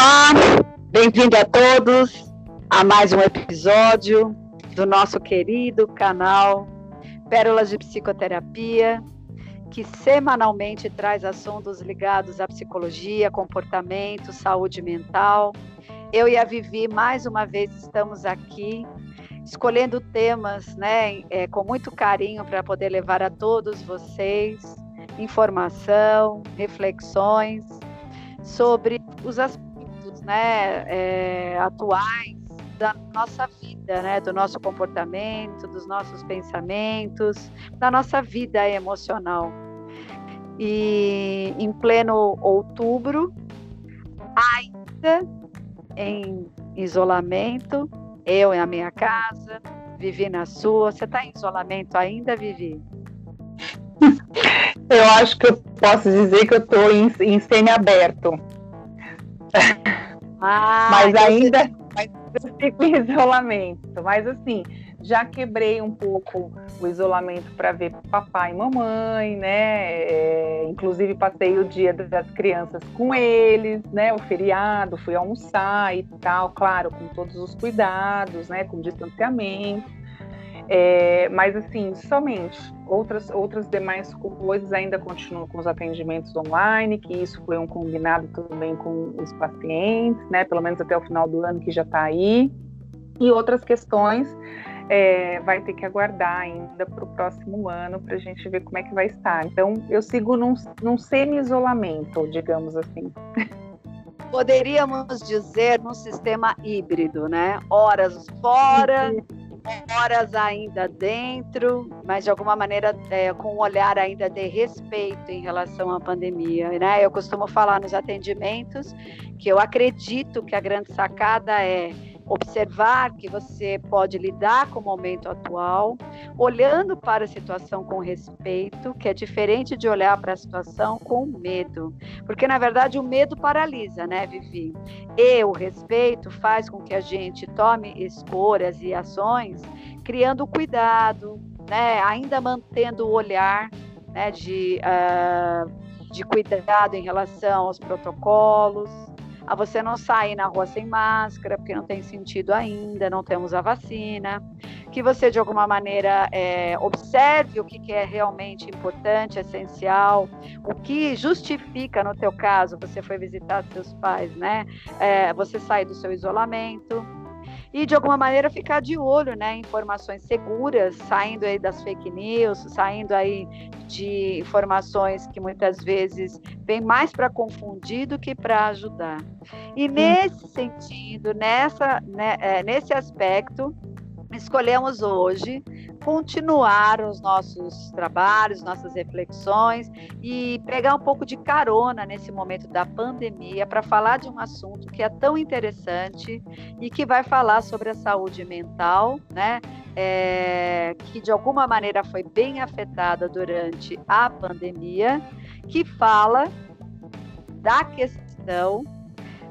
Olá, bem-vindo a todos a mais um episódio do nosso querido canal Pérolas de Psicoterapia, que semanalmente traz assuntos ligados à psicologia, comportamento, saúde mental. Eu e a Vivi, mais uma vez, estamos aqui escolhendo temas né, é, com muito carinho para poder levar a todos vocês informação, reflexões sobre os aspectos né, é, atuais da nossa vida, né, do nosso comportamento, dos nossos pensamentos, da nossa vida emocional. E em pleno outubro, ainda em isolamento, eu em a minha casa, Vivi na sua. Você está em isolamento ainda, Vivi? Eu acho que eu posso dizer que eu estou em, em semi-aberto. Ah, mas ainda mas eu fico em isolamento. Mas assim, já quebrei um pouco o isolamento para ver papai e mamãe, né? É, inclusive passei o dia das crianças com eles, né? O feriado, fui almoçar e tal, claro, com todos os cuidados, né? Com distanciamento. É, mas assim, somente outras, outras demais coisas ainda continuam com os atendimentos online, que isso foi um combinado também com os pacientes, né? Pelo menos até o final do ano que já está aí. E outras questões é, vai ter que aguardar ainda para o próximo ano para a gente ver como é que vai estar. Então, eu sigo num, num semi-isolamento, digamos assim. Poderíamos dizer num sistema híbrido, né? Horas fora, horas ainda dentro, mas de alguma maneira é, com um olhar ainda de respeito em relação à pandemia. Né? Eu costumo falar nos atendimentos que eu acredito que a grande sacada é observar que você pode lidar com o momento atual, olhando para a situação com respeito, que é diferente de olhar para a situação com medo. Porque, na verdade, o medo paralisa, né, Vivi? E o respeito faz com que a gente tome escolhas e ações criando cuidado, né, ainda mantendo o olhar né, de, uh, de cuidado em relação aos protocolos, a você não sair na rua sem máscara, porque não tem sentido ainda, não temos a vacina, que você de alguma maneira é, observe o que, que é realmente importante, essencial, o que justifica, no teu caso, você foi visitar seus pais, né? É, você sair do seu isolamento, e de alguma maneira ficar de olho, né, informações seguras, saindo aí das fake news, saindo aí de informações que muitas vezes vêm mais para confundir do que para ajudar. E nesse sentido, nessa, né, é, nesse aspecto, escolhemos hoje continuar os nossos trabalhos, nossas reflexões e pegar um pouco de carona nesse momento da pandemia para falar de um assunto que é tão interessante e que vai falar sobre a saúde mental, né? É, que de alguma maneira foi bem afetada durante a pandemia, que fala da questão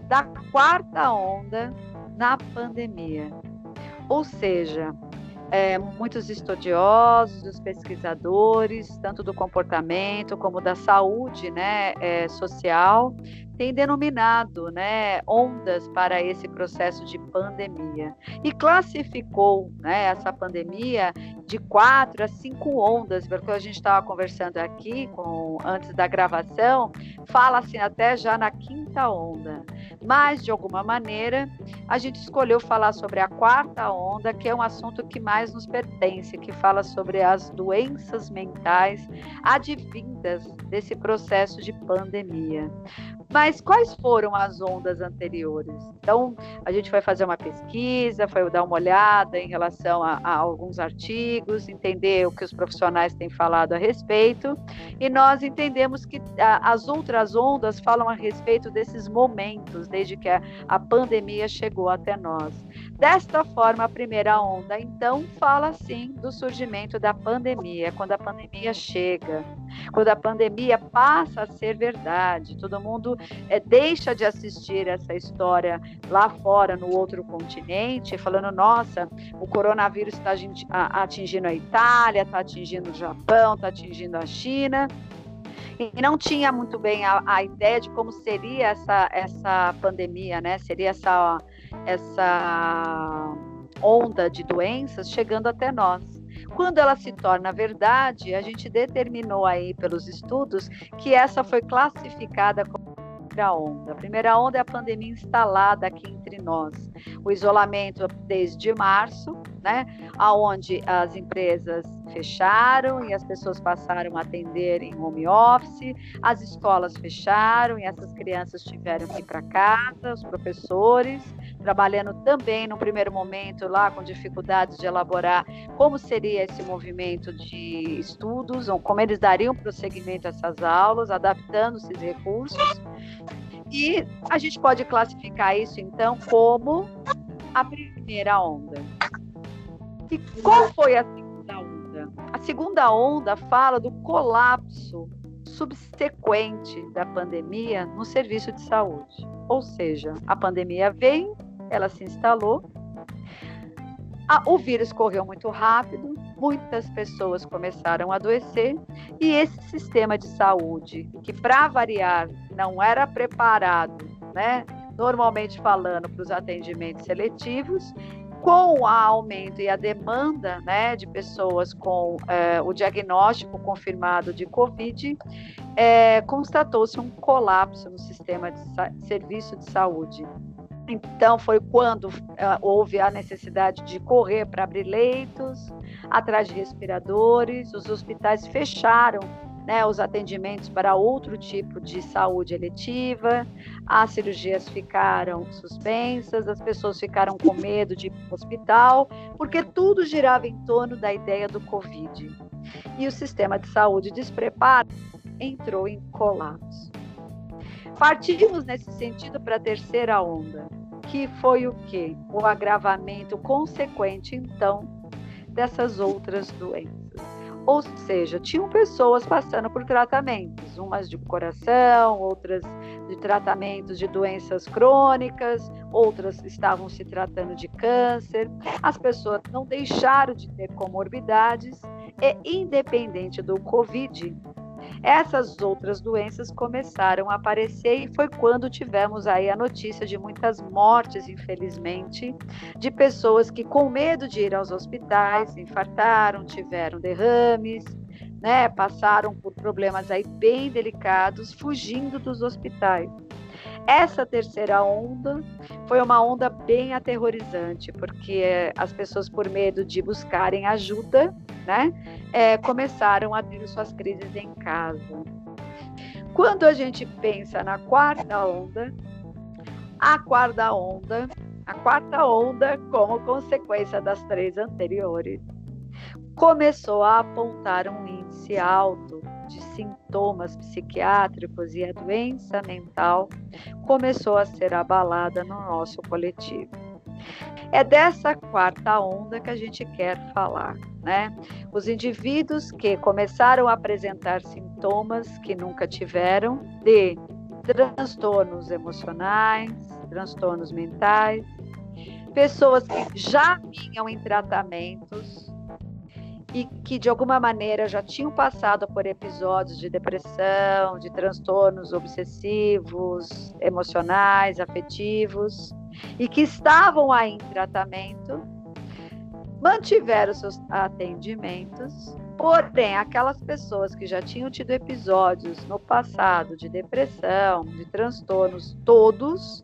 da quarta onda na pandemia. Ou seja, é, muitos estudiosos, pesquisadores, tanto do comportamento como da saúde né, é, social, têm denominado né, ondas para esse processo de pandemia. E classificou né, essa pandemia de quatro a cinco ondas, porque a gente estava conversando aqui com, antes da gravação, fala assim até já na quinta onda. Mas, de alguma maneira, a gente escolheu falar sobre a quarta onda, que é um assunto que mais nos pertence, que fala sobre as doenças mentais advindas desse processo de pandemia. Mas quais foram as ondas anteriores? Então, a gente vai fazer uma pesquisa, foi dar uma olhada em relação a, a alguns artigos, entender o que os profissionais têm falado a respeito, e nós entendemos que a, as outras ondas falam a respeito desses momentos, desde que a, a pandemia chegou até nós. Desta forma, a primeira onda, então, fala sim do surgimento da pandemia, quando a pandemia chega, quando a pandemia passa a ser verdade, todo mundo é, deixa de assistir essa história lá fora, no outro continente, falando: nossa, o coronavírus está atingindo a Itália, está atingindo o Japão, está atingindo a China e não tinha muito bem a, a, ideia de como seria essa, essa pandemia, né? Seria essa, essa onda de doenças chegando até nós. Quando ela se torna verdade, a gente determinou aí pelos estudos que essa foi classificada como primeira onda. A primeira onda é a pandemia instalada aqui entre nós. O isolamento desde março, né, aonde as empresas fecharam e as pessoas passaram a atender em home office, as escolas fecharam e essas crianças tiveram que ir para casa, os professores trabalhando também no primeiro momento lá com dificuldades de elaborar como seria esse movimento de estudos, ou como eles dariam prosseguimento a essas aulas, adaptando esses recursos. E a gente pode classificar isso então como a primeira onda. E qual foi a segunda onda? A segunda onda fala do colapso subsequente da pandemia no serviço de saúde. Ou seja, a pandemia vem, ela se instalou, a, o vírus correu muito rápido, muitas pessoas começaram a adoecer e esse sistema de saúde, que para variar não era preparado, né, normalmente falando para os atendimentos seletivos, com o aumento e a demanda né, de pessoas com é, o diagnóstico confirmado de Covid, é, constatou-se um colapso no sistema de serviço de saúde. Então, foi quando uh, houve a necessidade de correr para abrir leitos, atrás de respiradores, os hospitais fecharam né, os atendimentos para outro tipo de saúde eletiva, as cirurgias ficaram suspensas, as pessoas ficaram com medo de ir para o hospital, porque tudo girava em torno da ideia do Covid. E o sistema de saúde despreparado entrou em colapso. Partimos nesse sentido para a terceira onda, que foi o quê? O agravamento consequente, então, dessas outras doenças. Ou seja, tinham pessoas passando por tratamentos, umas de coração, outras de tratamentos de doenças crônicas, outras estavam se tratando de câncer. As pessoas não deixaram de ter comorbidades e, independente do Covid, essas outras doenças começaram a aparecer e foi quando tivemos aí a notícia de muitas mortes, infelizmente, de pessoas que com medo de ir aos hospitais infartaram, tiveram derrames, né, passaram por problemas aí bem delicados, fugindo dos hospitais. Essa terceira onda foi uma onda bem aterrorizante, porque as pessoas, por medo de buscarem ajuda, né, é, começaram a ter suas crises em casa. Quando a gente pensa na quarta onda, a quarta onda, a quarta onda, como consequência das três anteriores, começou a apontar um índice alto sintomas psiquiátricos e a doença mental começou a ser abalada no nosso coletivo. É dessa quarta onda que a gente quer falar, né? Os indivíduos que começaram a apresentar sintomas que nunca tiveram de transtornos emocionais, transtornos mentais, pessoas que já vinham em tratamentos e que de alguma maneira já tinham passado por episódios de depressão, de transtornos obsessivos, emocionais, afetivos, e que estavam aí em tratamento, mantiveram seus atendimentos, porém, aquelas pessoas que já tinham tido episódios no passado de depressão, de transtornos, todos,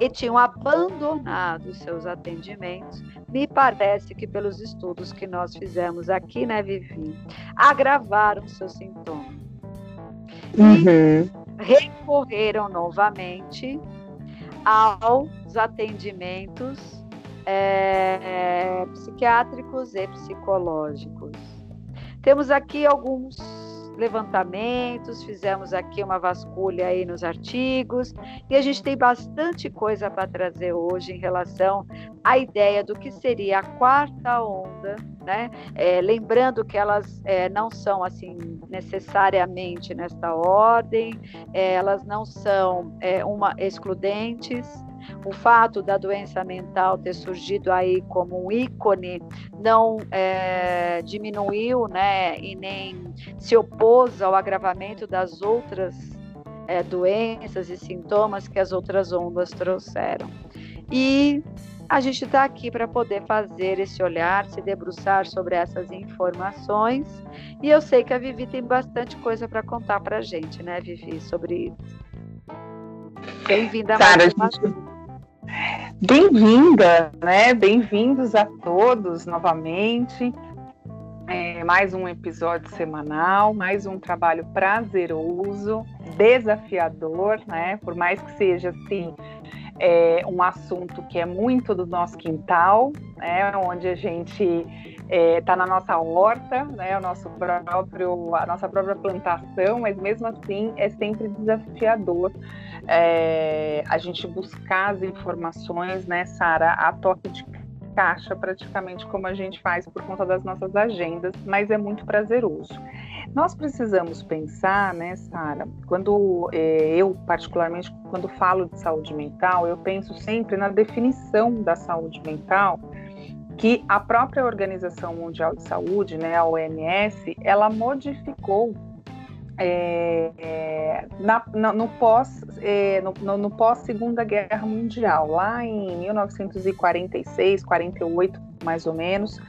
e tinham abandonado seus atendimentos, me parece que pelos estudos que nós fizemos aqui, né, Vivi, agravaram seus sintomas. Uhum. E recorreram novamente aos atendimentos é, psiquiátricos e psicológicos. Temos aqui alguns levantamentos, fizemos aqui uma vasculha aí nos artigos e a gente tem bastante coisa para trazer hoje em relação à ideia do que seria a quarta onda, né? É, lembrando que elas é, não são assim necessariamente nesta ordem, é, elas não são é, uma excludentes, O fato da doença mental ter surgido aí como um ícone não é, diminuiu, né, e nem se opôs ao agravamento das outras é, doenças e sintomas que as outras ondas trouxeram. E a gente está aqui para poder fazer esse olhar, se debruçar sobre essas informações. E eu sei que a Vivi tem bastante coisa para contar para a gente, né, Vivi, sobre isso. Bem-vinda, Sara. Gente... Bem-vinda, né? Bem-vindos a todos novamente. É, mais um episódio semanal, mais um trabalho prazeroso, desafiador, né? Por mais que seja assim é um assunto que é muito do nosso quintal, né, onde a gente está é, tá na nossa horta, né, o nosso próprio, a nossa própria plantação, mas mesmo assim é sempre desafiador é, a gente buscar as informações, né, Sara, a toque de caixa, praticamente como a gente faz por conta das nossas agendas, mas é muito prazeroso. Nós precisamos pensar, né, Sara, quando é, eu, particularmente, quando falo de saúde mental, eu penso sempre na definição da saúde mental que a própria Organização Mundial de Saúde, né, a OMS, ela modificou é, é, na, na, no pós é, no, no, pós Segunda Guerra Mundial, lá em 1946, 48 mais ou menos,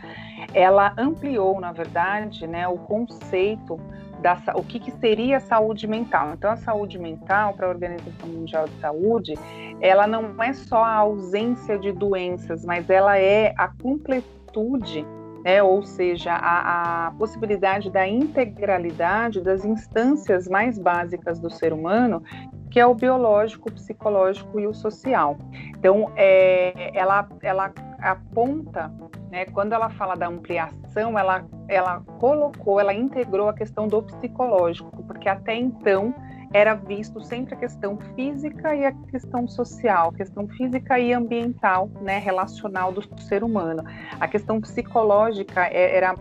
ela ampliou, na verdade, né, o conceito da o que, que seria saúde mental. Então, a saúde mental para a Organização Mundial de Saúde, ela não é só a ausência de doenças, mas ela é a completude né, ou seja, a, a, possibilidade da integralidade das instâncias mais básicas do ser humano, que é o biológico, o psicológico e o social. Então, é, ela, ela aponta, né, quando ela fala da ampliação, ela, ela colocou, ela integrou a questão do psicológico, porque até então era visto sempre a questão física e a questão social, questão física e ambiental, né, relacional do ser humano. A questão psicológica é, era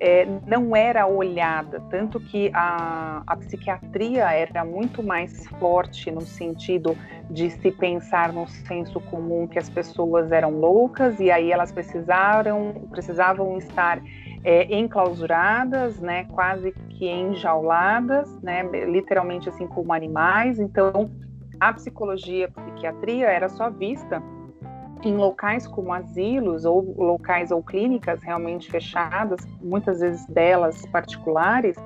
é, não era olhada, tanto que a, a psiquiatria era muito mais forte no sentido de se pensar no senso comum que as pessoas eram loucas e aí elas precisaram, precisavam estar é, enclausuradas, né, quase que enjauladas, né, literalmente assim como animais. Então, a psicologia, a psiquiatria era só vista em locais como asilos ou locais ou clínicas realmente fechadas, muitas vezes delas particulares,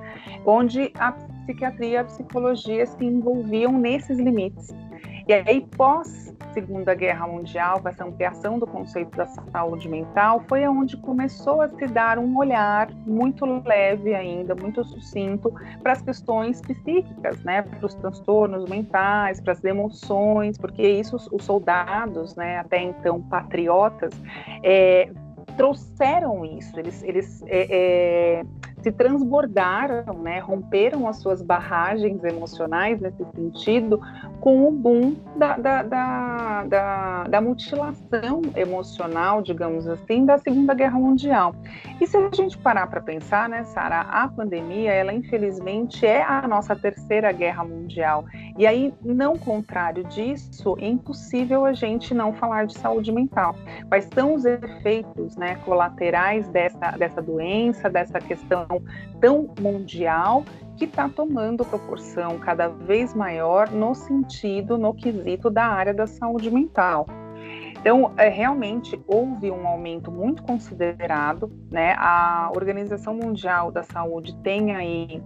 onde a psiquiatria e a psicologia se envolviam nesses limites. E aí, pós Segunda Guerra Mundial, com essa ampliação do conceito da saúde mental, foi onde começou a se dar um olhar muito leve ainda, muito sucinto para as questões psíquicas, né, para os transtornos mentais, para as emoções, porque isso os soldados, né, até então patriotas, é, trouxeram isso, eles, eles é, é, se transbordaram, né, romperam as suas barragens emocionais nesse sentido com o boom da, da, da, da, da mutilação emocional, digamos assim, da Segunda Guerra Mundial. E se a gente parar para pensar, né, Sara, a pandemia, ela infelizmente é a nossa terceira guerra mundial. E aí, não contrário disso, é impossível a gente não falar de saúde mental. Quais são os efeitos né, colaterais dessa, dessa doença, dessa questão tão mundial que está tomando proporção cada vez maior no sentido, no quesito da área da saúde mental. Então, é, realmente houve um aumento muito considerado, né? A Organização Mundial da Saúde tem aí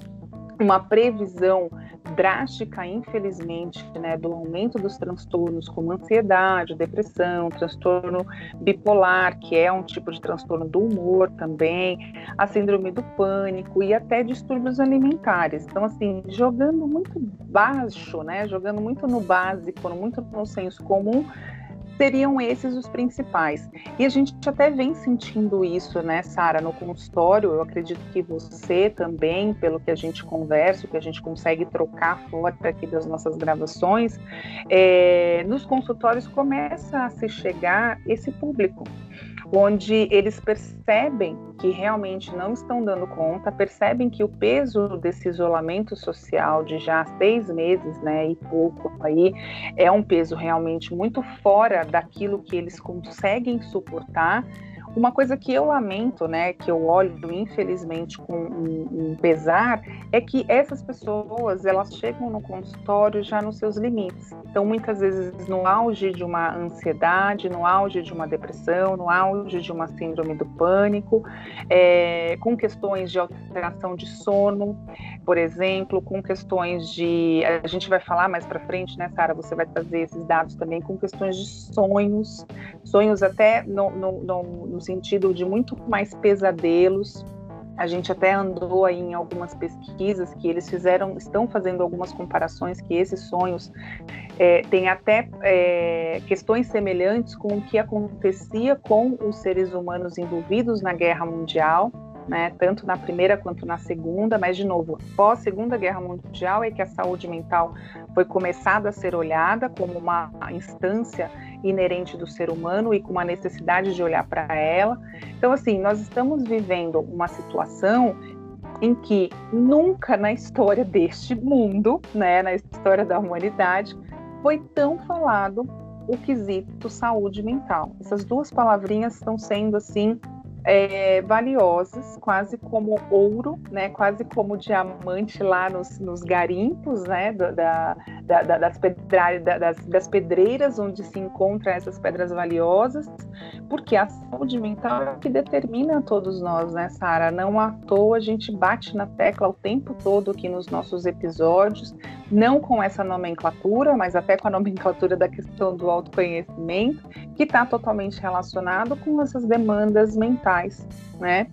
uma previsão drástica, infelizmente, né, do aumento dos transtornos como ansiedade, depressão, transtorno bipolar, que é um tipo de transtorno do humor também, a síndrome do pânico e até distúrbios alimentares. Então, assim, jogando muito baixo, né, jogando muito no básico, muito no senso comum, seriam esses os principais. E a gente até vem sentindo isso, né, Sara, no consultório. Eu acredito que você também, pelo que a gente conversa, que a gente consegue trocar fora aqui das nossas gravações, é, nos consultórios começa a se chegar esse público onde eles percebem que realmente não estão dando conta, percebem que o peso desse isolamento social de já seis meses, né, e pouco aí, é um peso realmente muito fora daquilo que eles conseguem suportar uma coisa que eu lamento, né, que eu olho infelizmente com um, pesar, é que essas pessoas elas chegam no consultório já nos seus limites. Então, muitas vezes no auge de uma ansiedade, no auge de uma depressão, no auge de uma síndrome do pânico, é, com questões de alteração de sono, por exemplo, com questões de, a gente vai falar mais para frente, né, Sara? Você vai trazer esses dados também com questões de sonhos, sonhos até no, no, no sentido de muito mais pesadelos. A gente até andou aí em algumas pesquisas que eles fizeram, estão fazendo algumas comparações que esses sonhos é, têm até é, questões semelhantes com o que acontecia com os seres humanos envolvidos na Guerra Mundial né, tanto na primeira quanto na segunda, mas de novo, pós Segunda Guerra Mundial é que a saúde mental foi começada a ser olhada como uma instância inerente do ser humano e com uma necessidade de olhar para ela. Então, assim, nós estamos vivendo uma situação em que nunca na história deste mundo, né, na história da humanidade, foi tão falado o quesito saúde mental. Essas duas palavrinhas estão sendo assim é, valiosas, quase como ouro, né, quase como diamante lá nos, nos garimpos né, da, da, da, das, pedra, das, das, pedreiras onde se encontram essas pedras valiosas, porque a saúde mental é o que determina todos nós, né, Sara? Não à toa a gente bate na tecla o tempo todo aqui nos nossos episódios, não com essa nomenclatura, mas até com a nomenclatura da questão do autoconhecimento, que está totalmente relacionado com essas demandas mentais, né?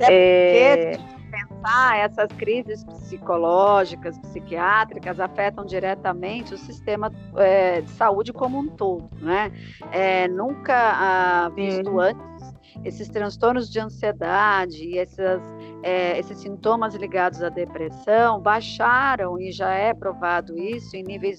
É, é... pensar essas crises psicológicas, psiquiátricas afetam diretamente o sistema é, de saúde como um todo, né? É, nunca ah, visto antes esses transtornos de ansiedade essas é, esses sintomas ligados à depressão baixaram, e já é provado isso, em níveis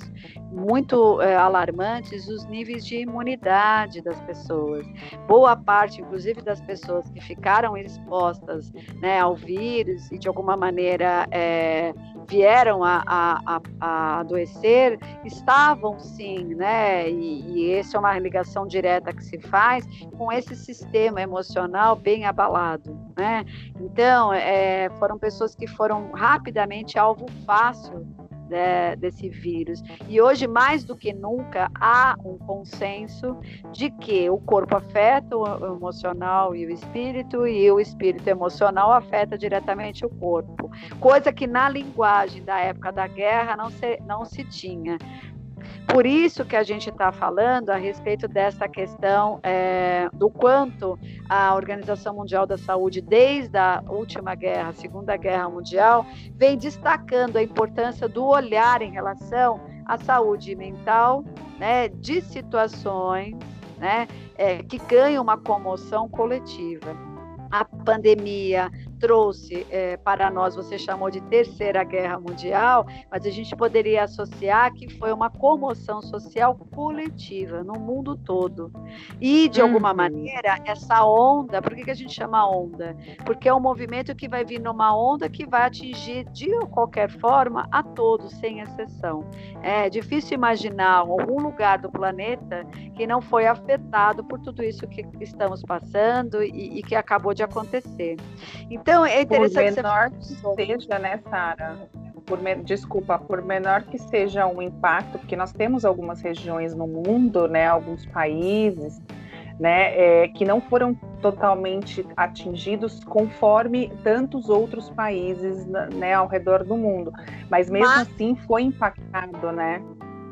muito é, alarmantes, os níveis de imunidade das pessoas. Boa parte, inclusive, das pessoas que ficaram expostas né, ao vírus e, de alguma maneira, é, vieram a, a, a, adoecer, estavam sim, né? E, e essa é uma ligação direta que se faz com esse sistema emocional bem abalado, né? Então, é, foram pessoas que foram rapidamente alvo fácil de, desse vírus. E hoje, mais do que nunca, há um consenso de que o corpo afeta o emocional e o espírito, e o espírito emocional afeta diretamente o corpo. Coisa que na linguagem da época da guerra não se, não se tinha. Por isso que a gente está falando a respeito dessa questão é, do quanto a Organização Mundial da Saúde, desde a última guerra, Segunda Guerra Mundial, vem destacando a importância do olhar em relação à saúde mental, né, de situações né, é, que ganham uma comoção coletiva. A pandemia, trouxe é, para nós, você chamou de Terceira Guerra Mundial, mas a gente poderia associar que foi uma comoção social coletiva no mundo todo. E, de alguma uhum. maneira, essa onda, por que, que a gente chama onda? Porque é um movimento que vai vir numa onda que vai atingir, de qualquer forma, a todos, sem exceção. É difícil imaginar algum lugar do planeta que não foi afetado por tudo isso que estamos passando e, e que acabou de acontecer. Então, então, é interessante. Por menor que seja, né, Sara? Por, desculpa, por menor que seja o impacto, porque nós temos algumas regiões no mundo, né, alguns países, né, é, que não foram totalmente atingidos conforme tantos outros países, né, ao redor do mundo, mas mesmo mas... assim foi impactado, né?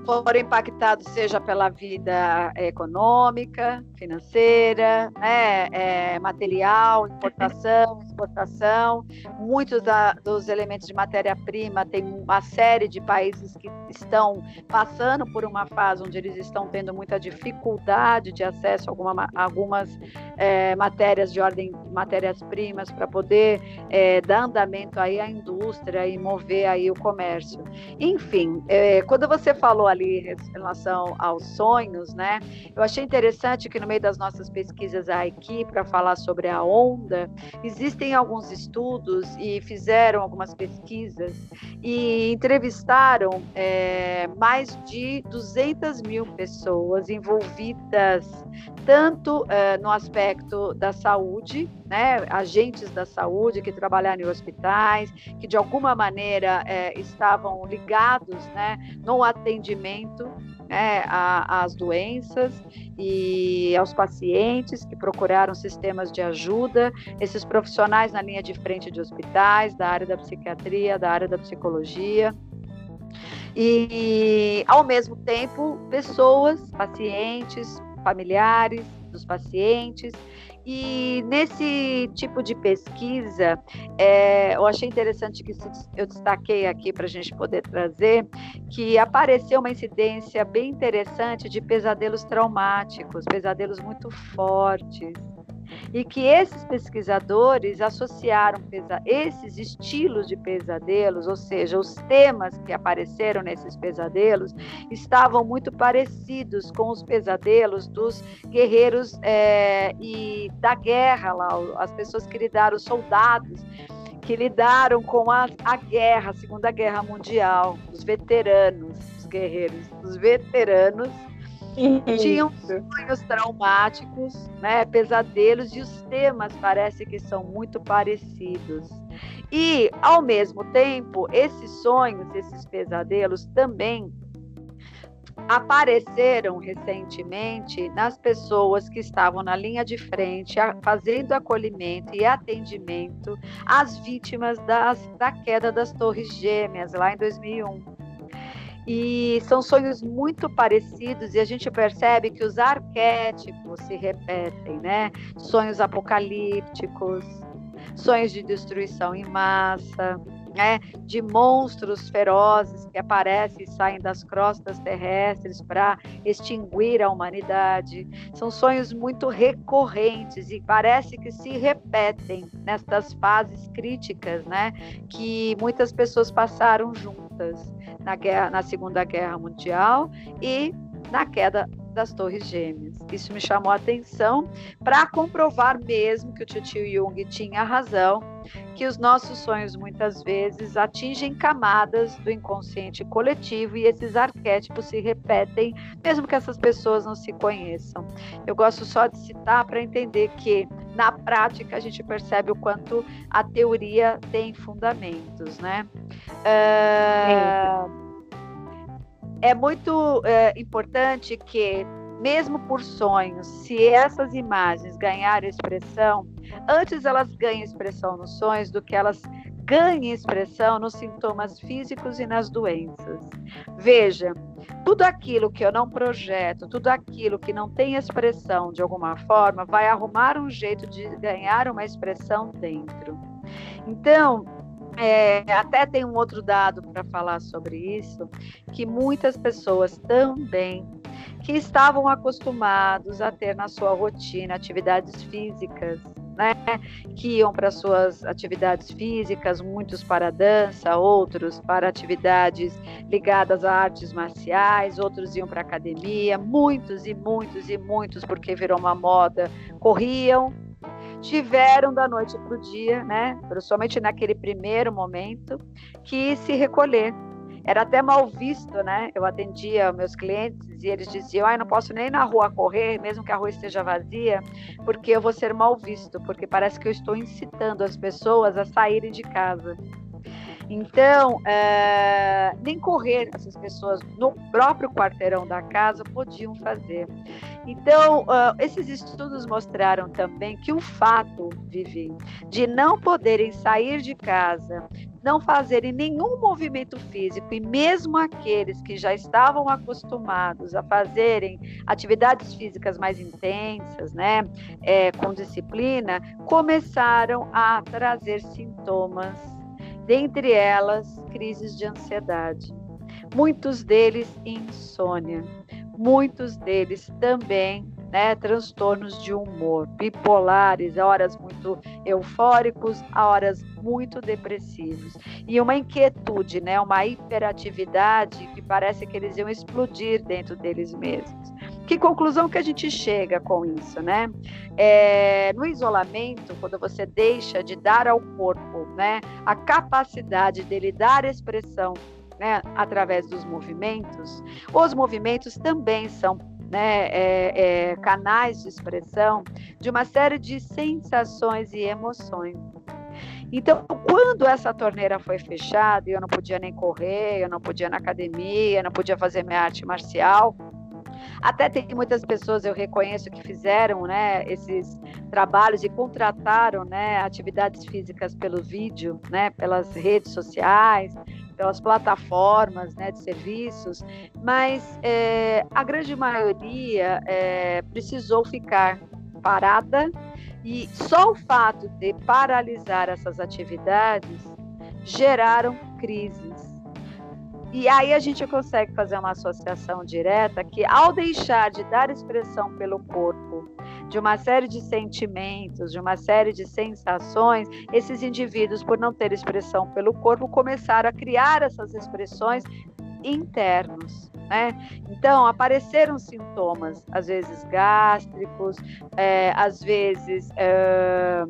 Foram impactados seja pela vida econômica, financeira, né, é, material, importação, exportação. Muitos da, dos elementos de matéria-prima tem uma série de países que estão passando por uma fase onde eles estão tendo muita dificuldade de acesso a alguma, algumas é, matérias de ordem matérias-primas para poder é, dar andamento aí à indústria e mover aí o comércio. Enfim, quando você falou ali em relação aos sonhos, né? Eu achei interessante que no meio das nossas pesquisas aqui para falar sobre a onda, existem alguns estudos e fizeram algumas pesquisas e entrevistaram é, mais de 200 mil pessoas envolvidas tanto é, no aspecto da saúde, né, agentes da saúde que trabalharam em hospitais, que de alguma maneira é, estavam ligados né, no atendimento né, às doenças e aos pacientes que procuraram sistemas de ajuda, esses profissionais na linha de frente de hospitais, da área da psiquiatria, da área da psicologia. E, ao mesmo tempo, pessoas, pacientes, familiares dos pacientes. E nesse tipo de pesquisa, é, eu achei interessante que eu destaquei aqui para a gente poder trazer que apareceu uma incidência bem interessante de pesadelos traumáticos, pesadelos muito fortes e que esses pesquisadores associaram esses estilos de pesadelos, ou seja, os temas que apareceram nesses pesadelos, estavam muito parecidos com os pesadelos dos guerreiros é, e da guerra lá, as pessoas que lidaram, os soldados que lidaram com a, a guerra, a Segunda Guerra Mundial, os veteranos, os guerreiros, os veteranos tinham sonhos traumáticos, né, pesadelos, e os temas parece que são muito parecidos. E, ao mesmo tempo, esses sonhos, esses pesadelos também apareceram recentemente nas pessoas que estavam na linha de frente, fazendo acolhimento e atendimento às vítimas das, da queda das Torres Gêmeas, lá em 2001. E são sonhos muito parecidos e a gente percebe que os arquétipos se repetem, né? Sonhos apocalípticos, sonhos de destruição em massa, né, de monstros ferozes que aparecem e saem das crostas terrestres para extinguir a humanidade. São sonhos muito recorrentes e parece que se repetem nestas fases críticas, né, que muitas pessoas passaram juntas na, guerra, na Segunda Guerra Mundial e na queda das Torres Gêmeas. Isso me chamou a atenção para comprovar mesmo que o tio Jung tinha razão, que os nossos sonhos muitas vezes atingem camadas do inconsciente coletivo e esses arquétipos se repetem, mesmo que essas pessoas não se conheçam. Eu gosto só de citar para entender que na prática a gente percebe o quanto a teoria tem fundamentos, né? Uh, é muito é, importante que, mesmo por sonhos, se essas imagens ganharem expressão, antes elas ganhem expressão nos sonhos do que elas ganhem expressão nos sintomas físicos e nas doenças. Veja, tudo aquilo que eu não projeto, tudo aquilo que não tem expressão de alguma forma, vai arrumar um jeito de ganhar uma expressão dentro. Então, é, até tem um outro dado para falar sobre isso, que muitas pessoas também que estavam acostumados a ter na sua rotina atividades físicas, né, que iam para suas atividades físicas, muitos para dança, outros para atividades ligadas a artes marciais, outros iam para academia, muitos e muitos e muitos, porque virou uma moda, corriam, tiveram da noite para o dia, né, principalmente naquele primeiro momento, que se recolher. Era até mal visto, né? Eu atendia meus clientes e eles diziam: "Ai, não posso nem na rua correr, mesmo que a rua esteja vazia, porque eu vou ser mal visto, porque parece que eu estou incitando as pessoas a saírem de casa". Então, é, nem correr essas pessoas no próprio quarteirão da casa podiam fazer. Então, uh, esses estudos mostraram também que o fato, Vivi, de não poderem sair de casa, não fazerem nenhum movimento físico, e mesmo aqueles que já estavam acostumados a fazerem atividades físicas mais intensas, né, é, com disciplina, começaram a trazer sintomas dentre elas crises de ansiedade, muitos deles insônia, muitos deles também né, transtornos de humor, bipolares, horas muito eufóricos horas muito depressivos. E uma inquietude, né, uma hiperatividade que parece que eles iam explodir dentro deles mesmos. Que conclusão que a gente chega com isso, né? É, no isolamento, quando você deixa de dar ao corpo, né, a capacidade dele dar expressão né, através dos movimentos, os movimentos também são né, é, é, canais de expressão de uma série de sensações e emoções. Então, quando essa torneira foi fechada, eu não podia nem correr, eu não podia ir na academia, eu não podia fazer minha arte marcial. Até tem muitas pessoas, eu reconheço, que fizeram né, esses trabalhos e contrataram né, atividades físicas pelo vídeo, né, pelas redes sociais, pelas plataformas né, de serviços, mas é, a grande maioria é, precisou ficar parada e só o fato de paralisar essas atividades geraram crises. E aí a gente consegue fazer uma associação direta que, ao deixar de dar expressão pelo corpo de uma série de sentimentos, de uma série de sensações, esses indivíduos, por não ter expressão pelo corpo, começaram a criar essas expressões internos. Né? Então, apareceram sintomas, às vezes gástricos, é, às vezes é,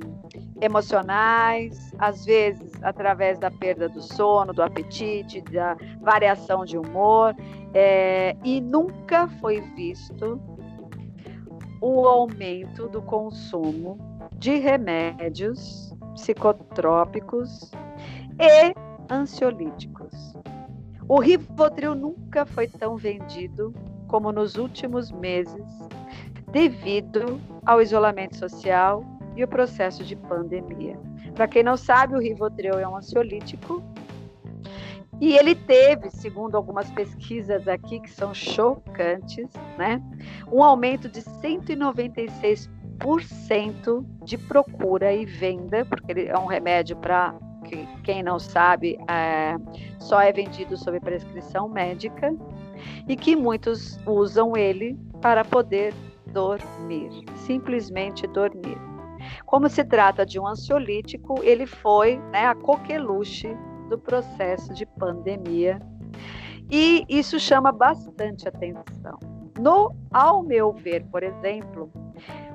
emocionais, às vezes através da perda do sono, do apetite, da variação de humor, é, e nunca foi visto o aumento do consumo de remédios psicotrópicos e ansiolíticos. O Rivotril nunca foi tão vendido como nos últimos meses, devido ao isolamento social e o processo de pandemia. Para quem não sabe, o Rivotril é um ansiolítico e ele teve, segundo algumas pesquisas aqui que são chocantes, né, um aumento de 196% de procura e venda, porque ele é um remédio para que quem não sabe é, só é vendido sob prescrição médica e que muitos usam ele para poder dormir, simplesmente dormir. Como se trata de um ansiolítico, ele foi né, a coqueluche do processo de pandemia. E isso chama bastante atenção. No, ao meu ver, por exemplo,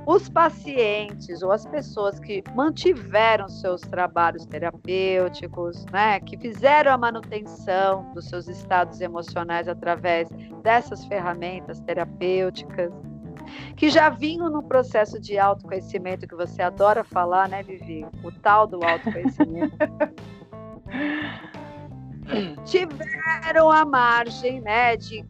os pacientes ou as pessoas que mantiveram seus trabalhos terapêuticos, né, que fizeram a manutenção dos seus estados emocionais através dessas ferramentas terapêuticas, que já vinham no processo de autoconhecimento que você adora falar, né, Vivi? O tal do autoconhecimento. tiveram a margem né, de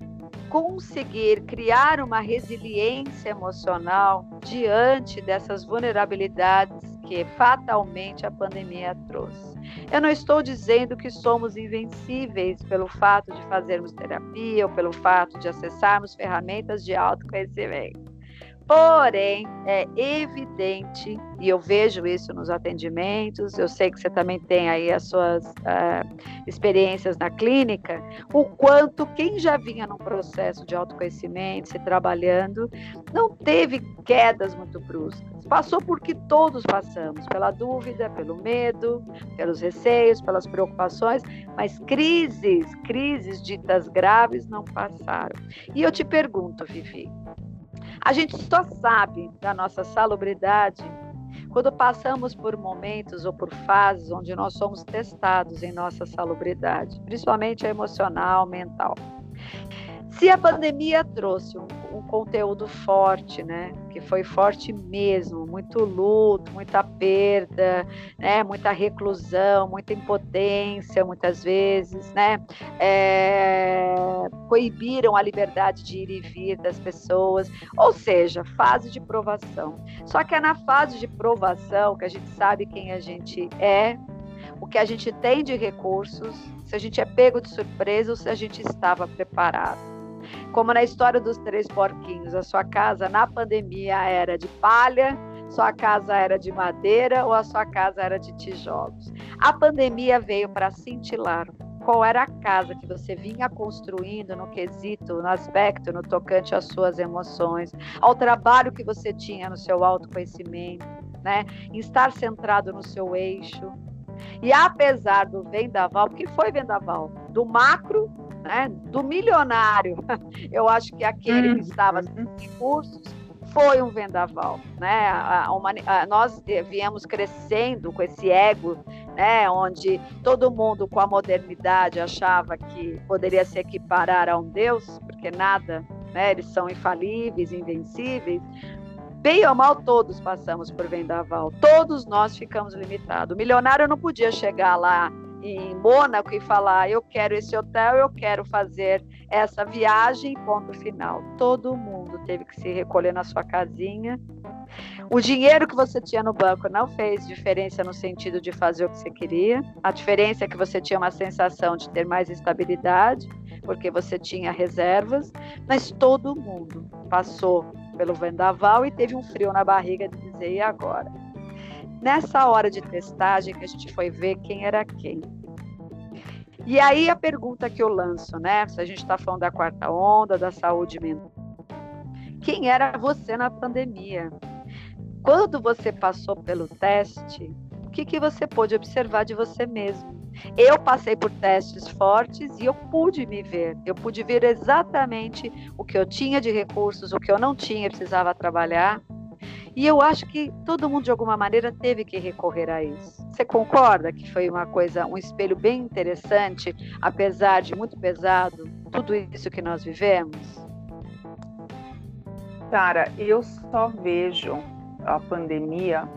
conseguir criar uma resiliência emocional diante dessas vulnerabilidades que fatalmente a pandemia trouxe. Eu não estou dizendo que somos invencíveis pelo fato de fazermos terapia ou pelo fato de acessarmos ferramentas de autoconhecimento. Porém, é evidente, e eu vejo isso nos atendimentos, eu sei que você também tem aí as suas uh, experiências na clínica, o quanto quem já vinha num processo de autoconhecimento, se trabalhando, não teve quedas muito bruscas. Passou porque todos passamos, pela dúvida, pelo medo, pelos receios, pelas preocupações, mas crises, crises ditas graves não passaram. E eu te pergunto, Vivi, a gente só sabe da nossa salubridade quando passamos por momentos ou por fases onde nós somos testados em nossa salubridade, principalmente a emocional, mental. Se a pandemia trouxe um, um, conteúdo forte, né, que foi forte mesmo, muito luto, muita perda, né, muita reclusão, muita impotência, muitas vezes, né, é, coibiram a liberdade de ir e vir das pessoas, ou seja, fase de provação. Só que é na fase de provação que a gente sabe quem a gente é, o que a gente tem de recursos, se a gente é pego de surpresa ou se a gente estava preparado. Como na história dos três porquinhos, a sua casa na pandemia era de palha, sua casa era de madeira ou a sua casa era de tijolos. A pandemia veio para cintilar qual era a casa que você vinha construindo no quesito, no aspecto, no tocante às suas emoções, ao trabalho que você tinha no seu autoconhecimento, né? Em estar centrado no seu eixo. E apesar do vendaval, porque foi vendaval, do macro, né, do milionário, eu acho que aquele que estava sem recursos foi um vendaval, né? A, a, a, nós viemos crescendo com esse ego, né? Onde todo mundo com a modernidade achava que poderia se equiparar a um Deus, porque nada, né? Eles são infalíveis, invencíveis. Bem ou mal, todos passamos por vendaval. Todos nós ficamos limitados. O milionário não podia chegar lá em Mônaco e falar: eu quero esse hotel, eu quero fazer essa viagem, ponto final. Todo mundo teve que se recolher na sua casinha. O dinheiro que você tinha no banco não fez diferença no sentido de fazer o que você queria. A diferença é que você tinha uma sensação de ter mais estabilidade, porque você tinha reservas, mas todo mundo passou pelo vendaval e teve um frio na barriga de dizer: e agora? Nessa hora de testagem que a gente foi ver quem era quem. E aí a pergunta que eu lanço, né? Se a gente está falando da quarta onda, da saúde mental. Quem era você na pandemia? Quando você passou pelo teste, o que, que você pôde observar de você mesmo? Eu passei por testes fortes e eu pude me ver. Eu pude ver exatamente o que eu tinha de recursos, o que eu não tinha, precisava trabalhar. E eu acho que todo mundo, de alguma maneira, teve que recorrer a isso. Você concorda que foi uma coisa, um espelho bem interessante, apesar de muito pesado, tudo isso que nós vivemos? Sara, eu só vejo a pandemia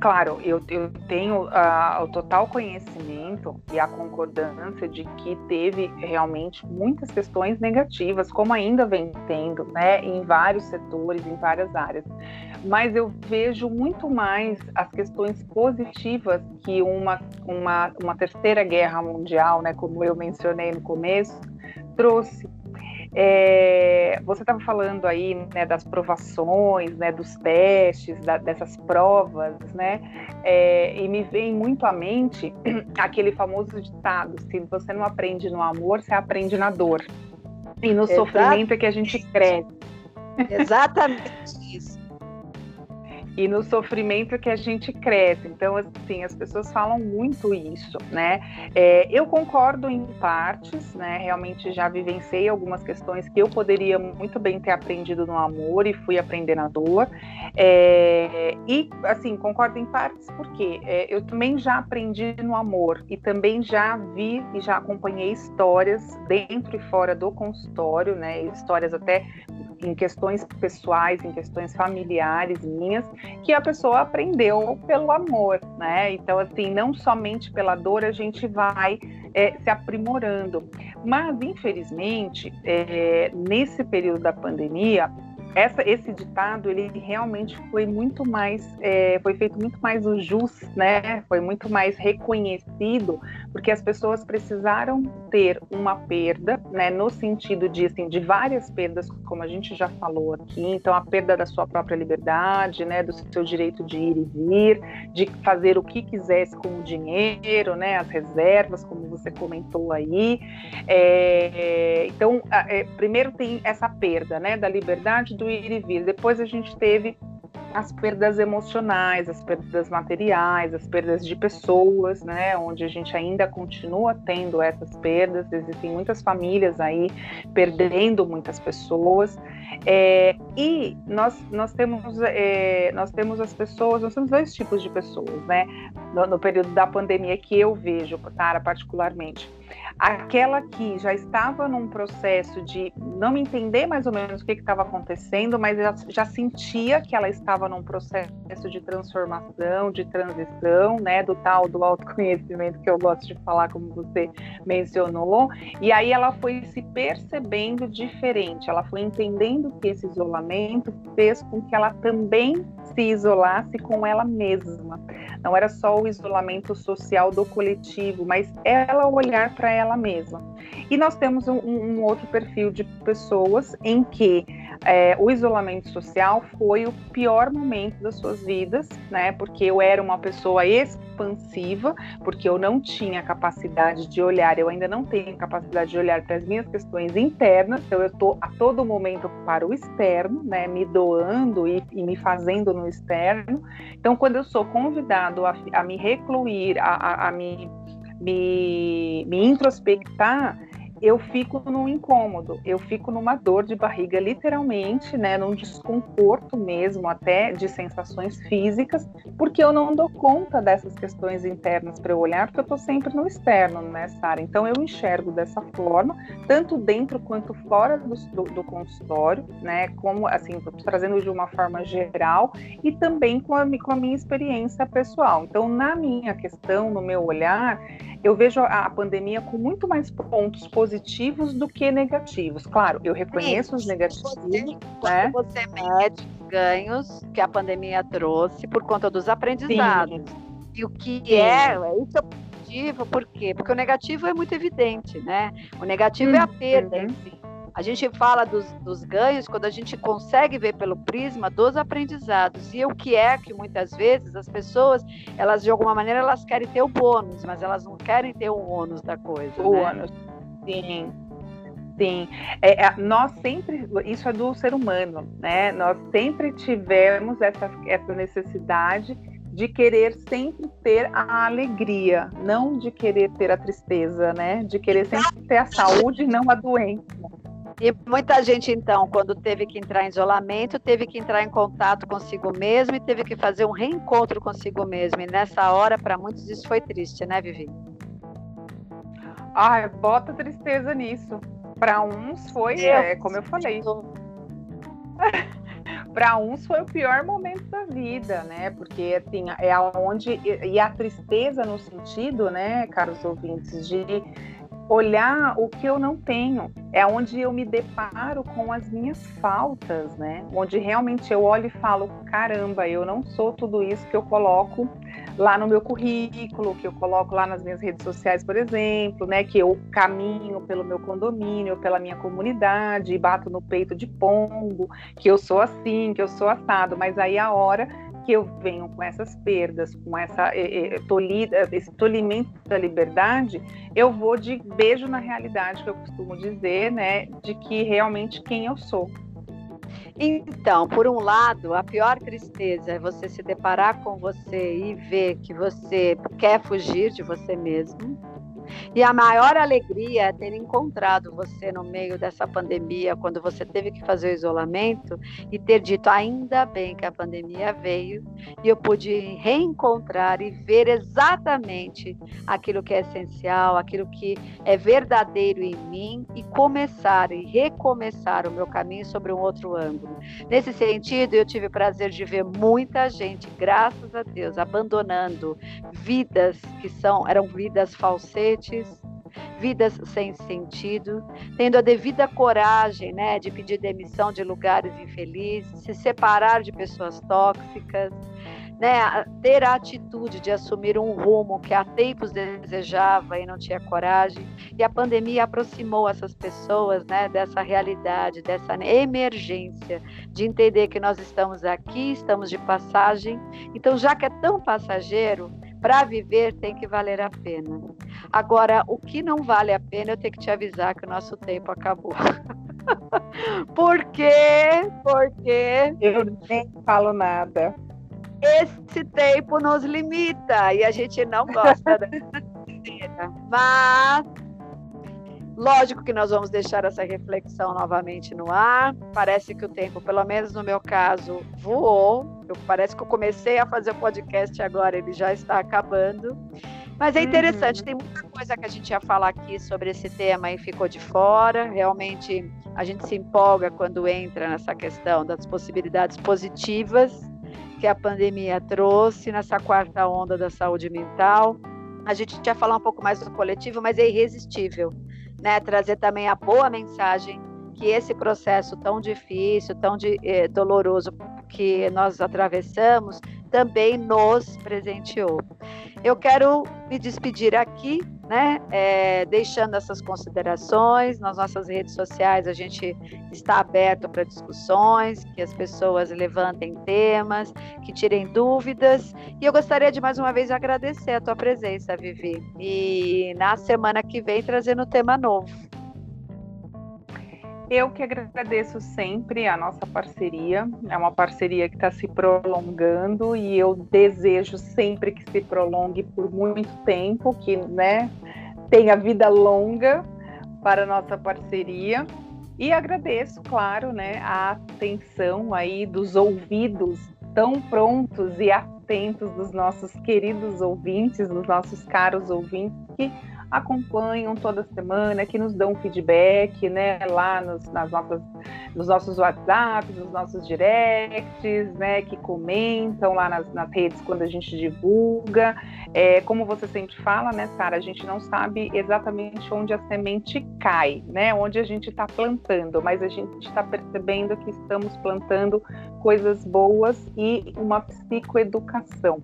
Claro, eu, eu tenho uh, o total conhecimento e a concordância de que teve realmente muitas questões negativas, como ainda vem tendo, né, em vários setores, em várias áreas. Mas eu vejo muito mais as questões positivas que uma, uma, uma terceira guerra mundial, né, como eu mencionei no começo, trouxe é, você estava falando aí né, das provações, né, dos testes, da, dessas provas, né? É, e me vem muito à mente aquele famoso ditado: se você não aprende no amor, você aprende na dor. E no Exato. sofrimento é que a gente cresce. Exatamente e no sofrimento que a gente cresce. Então, assim, as pessoas falam muito isso, né? É, eu concordo em partes, né? Realmente já vivenciei algumas questões que eu poderia muito bem ter aprendido no amor e fui aprender na dor. É, e, assim, concordo em partes porque é, eu também já aprendi no amor e também já vi e já acompanhei histórias dentro e fora do consultório, né? Histórias até em questões pessoais, em questões familiares minhas, que a pessoa aprendeu pelo amor, né? Então, assim, não somente pela dor a gente vai é, se aprimorando. Mas, infelizmente, é, nesse período da pandemia, essa, esse ditado ele realmente foi muito mais é, foi feito muito mais o jus né foi muito mais reconhecido porque as pessoas precisaram ter uma perda né no sentido de assim de várias perdas como a gente já falou aqui então a perda da sua própria liberdade né do seu direito de ir e vir de fazer o que quisesse com o dinheiro né as reservas como você comentou aí é, então é, primeiro tem essa perda né da liberdade do ir e vir. Depois a gente teve as perdas emocionais, as perdas materiais, as perdas de pessoas, né, onde a gente ainda continua tendo essas perdas, existem muitas famílias aí perdendo muitas pessoas, é, e nós, nós, temos, é, nós temos as pessoas, nós temos dois tipos de pessoas, né, no, no período da pandemia que eu vejo, Tara, particularmente, aquela que já estava num processo de não entender mais ou menos o que estava acontecendo, mas já, já, sentia que ela estava num processo de transformação, de transição, né, do tal do autoconhecimento que eu gosto de falar, como você mencionou, e aí ela foi se percebendo diferente, ela foi entendendo que esse isolamento fez com que ela também se isolasse com ela mesma. Não era só o isolamento social do coletivo, mas ela olhar para ela mesma. E nós temos um, um, outro perfil de pessoas em que é, o isolamento social foi o pior momento das suas vidas, né? Porque eu era uma pessoa expansiva, porque eu não tinha capacidade de olhar, eu ainda não tenho capacidade de olhar para as minhas questões internas, então eu estou a todo momento para o externo, né? Me doando e, e me fazendo no externo. Então, quando eu sou convidado a, a me recluir, a, a, a me, me, me introspectar, eu fico num incômodo, eu fico numa dor de barriga, literalmente, né, num desconforto mesmo, até de sensações físicas, porque eu não dou conta dessas questões internas para eu olhar, porque eu estou sempre no externo, né, Sara? Então eu enxergo dessa forma, tanto dentro quanto fora do, do, do consultório, né, como, assim, trazendo de uma forma geral e também com a, com a minha experiência pessoal. Então, na minha questão, no meu olhar, eu vejo a pandemia com muito mais pontos positivos do que negativos. Claro, eu reconheço Sim, os negativos. Você, né? você mede os ganhos que a pandemia trouxe por conta dos aprendizados. Sim. E o que Sim. é, isso é positivo, por quê? Porque o negativo é muito evidente, né? O negativo é a perda em si. A gente fala dos, dos, ganhos quando a gente consegue ver pelo prisma dos aprendizados. E o que é que muitas vezes as pessoas, elas de alguma maneira elas querem ter o bônus, mas elas não querem ter o ônus da coisa. O né? ônus, sim. Sim, é, é, nós sempre, isso é do ser humano, né? Nós sempre tivemos essa, essa necessidade de querer sempre ter a alegria, não de querer ter a tristeza, né? De querer sempre ter a saúde e não a doença. E muita gente, então, quando teve que entrar em isolamento, teve que entrar em contato consigo mesmo e teve que fazer um reencontro consigo mesmo. E nessa hora, para muitos, isso foi triste, né, Vivi? Ai, bota tristeza nisso. Para uns foi, é, como eu falei. para uns foi o pior momento da vida, né? Porque assim, é onde e a tristeza no sentido, né, caros ouvintes, de olhar o que eu não tenho. É onde eu me deparo com as minhas faltas, né? Onde realmente eu olho e falo: caramba, eu não sou tudo isso que eu coloco lá no meu currículo, que eu coloco lá nas minhas redes sociais, por exemplo, né? Que eu caminho pelo meu condomínio, pela minha comunidade, bato no peito de pombo, que eu sou assim, que eu sou assado. Mas aí a hora que eu venho com essas perdas, com essa tolida, esse tolimento da liberdade, eu vou de beijo na realidade, que eu costumo dizer, né, de que realmente quem eu sou. Então, por um lado, a pior tristeza é você se deparar com você e ver que você quer fugir de você mesmo, e a maior alegria é ter encontrado você no meio dessa pandemia, quando você teve que fazer o isolamento e ter dito ainda bem que a pandemia veio e eu pude reencontrar e ver exatamente aquilo que é essencial, aquilo que é verdadeiro em mim e começar e recomeçar o meu caminho sobre um outro ângulo. Nesse sentido, eu tive o prazer de ver muita gente, graças a Deus, abandonando vidas que são eram vidas vidas sem sentido, tendo a devida coragem né, de pedir demissão de lugares infelizes, se separar de pessoas tóxicas, né, ter a atitude de assumir um rumo que há tempos desejava e não tinha coragem. E a pandemia aproximou essas pessoas né, dessa realidade, dessa emergência, de entender que nós estamos aqui, estamos de passagem. Então, já que é tão passageiro, para viver tem que valer a pena. Agora, o que não vale a pena, eu tenho que te avisar que o nosso tempo acabou. Por quê? Porque eu nem falo nada. Esse tempo nos limita e a gente não gosta dessa Mas Lógico que nós vamos deixar essa reflexão novamente no ar. Parece que o tempo, pelo menos no meu caso, voou. Eu, parece que eu comecei a fazer o podcast agora, ele já está acabando. Mas é interessante, uhum. tem muita coisa que a gente ia falar aqui sobre esse tema e ficou de fora. Realmente a gente se empolga quando entra nessa questão das possibilidades positivas que a pandemia trouxe nessa quarta onda da saúde mental. A gente ia falar um pouco mais do coletivo, mas é irresistível né, trazer também a boa mensagem que esse processo tão difícil, tão de, eh, doloroso que nós atravessamos, também nos presenteou. Eu quero me despedir aqui, né? É, deixando essas considerações nas nossas redes sociais, a gente está aberto para discussões, que as pessoas levantem temas, que tirem dúvidas. E eu gostaria de mais uma vez agradecer a tua presença, Vivi. E na semana que vem trazendo um tema novo. Eu que agradeço sempre a nossa parceria. É uma parceria que está se prolongando e eu desejo sempre que se prolongue por muito tempo, que né, tenha vida longa para a nossa parceria. E agradeço, claro, né, a atenção aí dos ouvidos tão prontos e atentos dos nossos queridos ouvintes, dos nossos caros ouvintes que acompanham toda semana, que nos dão feedback, né, lá nos, nas nossas, nos nossos WhatsApps, nos nossos directs, né, que comentam lá nas, nas redes quando a gente divulga. É, como você sempre fala, né, Sara, a gente não sabe exatamente onde a semente cai, né, onde a gente está plantando, mas a gente está percebendo que estamos plantando coisas boas e uma psicoeducação.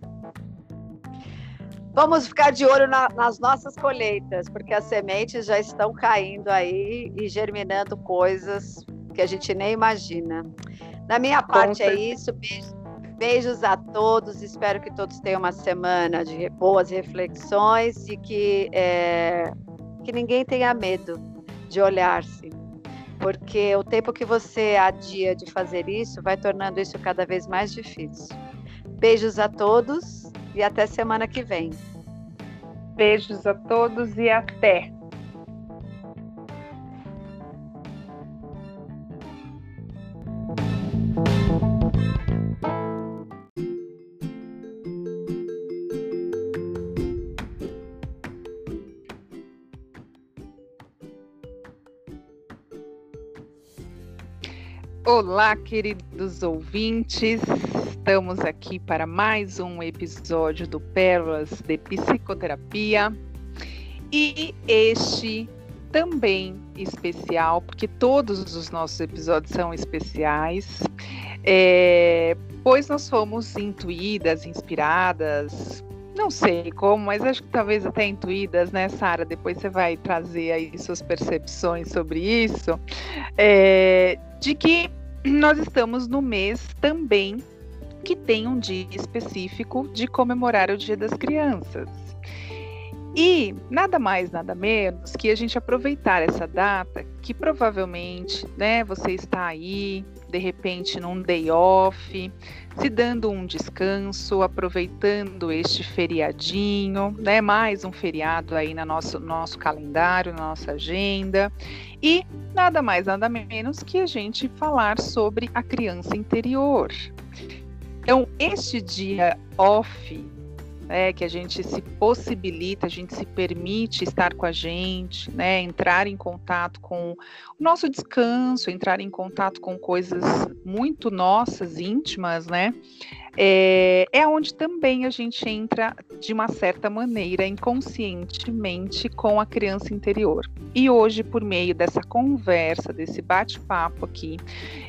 Vamos ficar de olho na, nas nossas colheitas, porque as sementes já estão caindo aí e germinando coisas que a gente nem imagina. Da minha parte é isso. Beijos, beijos a todos. Espero que todos tenham uma semana de boas reflexões e que, é, que ninguém tenha medo de olhar-se. Porque o tempo que você adia de fazer isso vai tornando isso cada vez mais difícil. Beijos a todos e até semana que vem. Beijos a todos e até! Olá, queridos ouvintes. Estamos aqui para mais um episódio do Pérolas de Psicoterapia. E este também especial, porque todos os nossos episódios são especiais, é, pois nós fomos intuídas, inspiradas, não sei como, mas acho que talvez até intuídas, né, Sara? Depois você vai trazer aí suas percepções sobre isso. É, de que nós estamos no mês também que tem um dia específico de comemorar o Dia das Crianças. E nada mais, nada menos que a gente aproveitar essa data que provavelmente, né, você está aí, de repente num day off, se dando um descanso, aproveitando este feriadinho, né, mais um feriado aí no nosso, nosso calendário, na nossa agenda, e nada mais, nada menos que a gente falar sobre a criança interior. Então, este dia off né, que a gente se possibilita, a gente se permite estar com a gente, né, entrar em contato com o nosso descanso, entrar em contato com coisas muito nossas, íntimas, né? É, é onde também a gente entra de uma certa maneira inconscientemente com a criança interior. E hoje, por meio dessa conversa, desse bate-papo aqui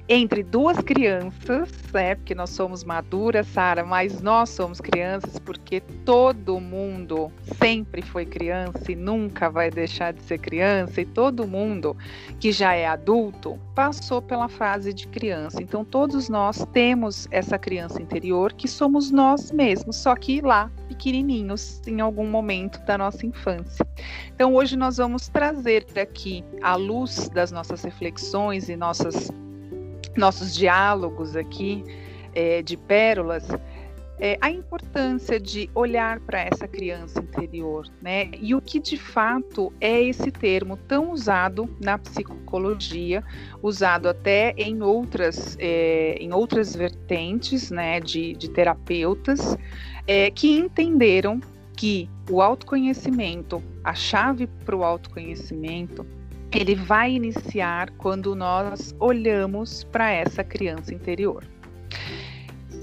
entre duas crianças, né? Porque nós somos maduras, Sara, mas nós somos crianças porque todo mundo sempre foi criança e nunca vai deixar de ser criança, e todo mundo que já é adulto passou pela fase de criança. Então, todos nós temos essa criança interior que somos nós mesmos, só que lá, pequenininhos, em algum momento da nossa infância. Então, hoje nós vamos trazer aqui, à luz das nossas reflexões e nossas, nossos diálogos aqui é, de pérolas, é, a importância de olhar para essa criança interior, né? E o que de fato é esse termo tão usado na psicologia, usado até em outras, é, em outras vertentes, né, de, de terapeutas, é, que entenderam que o autoconhecimento, a chave para o autoconhecimento, ele vai iniciar quando nós olhamos para essa criança interior.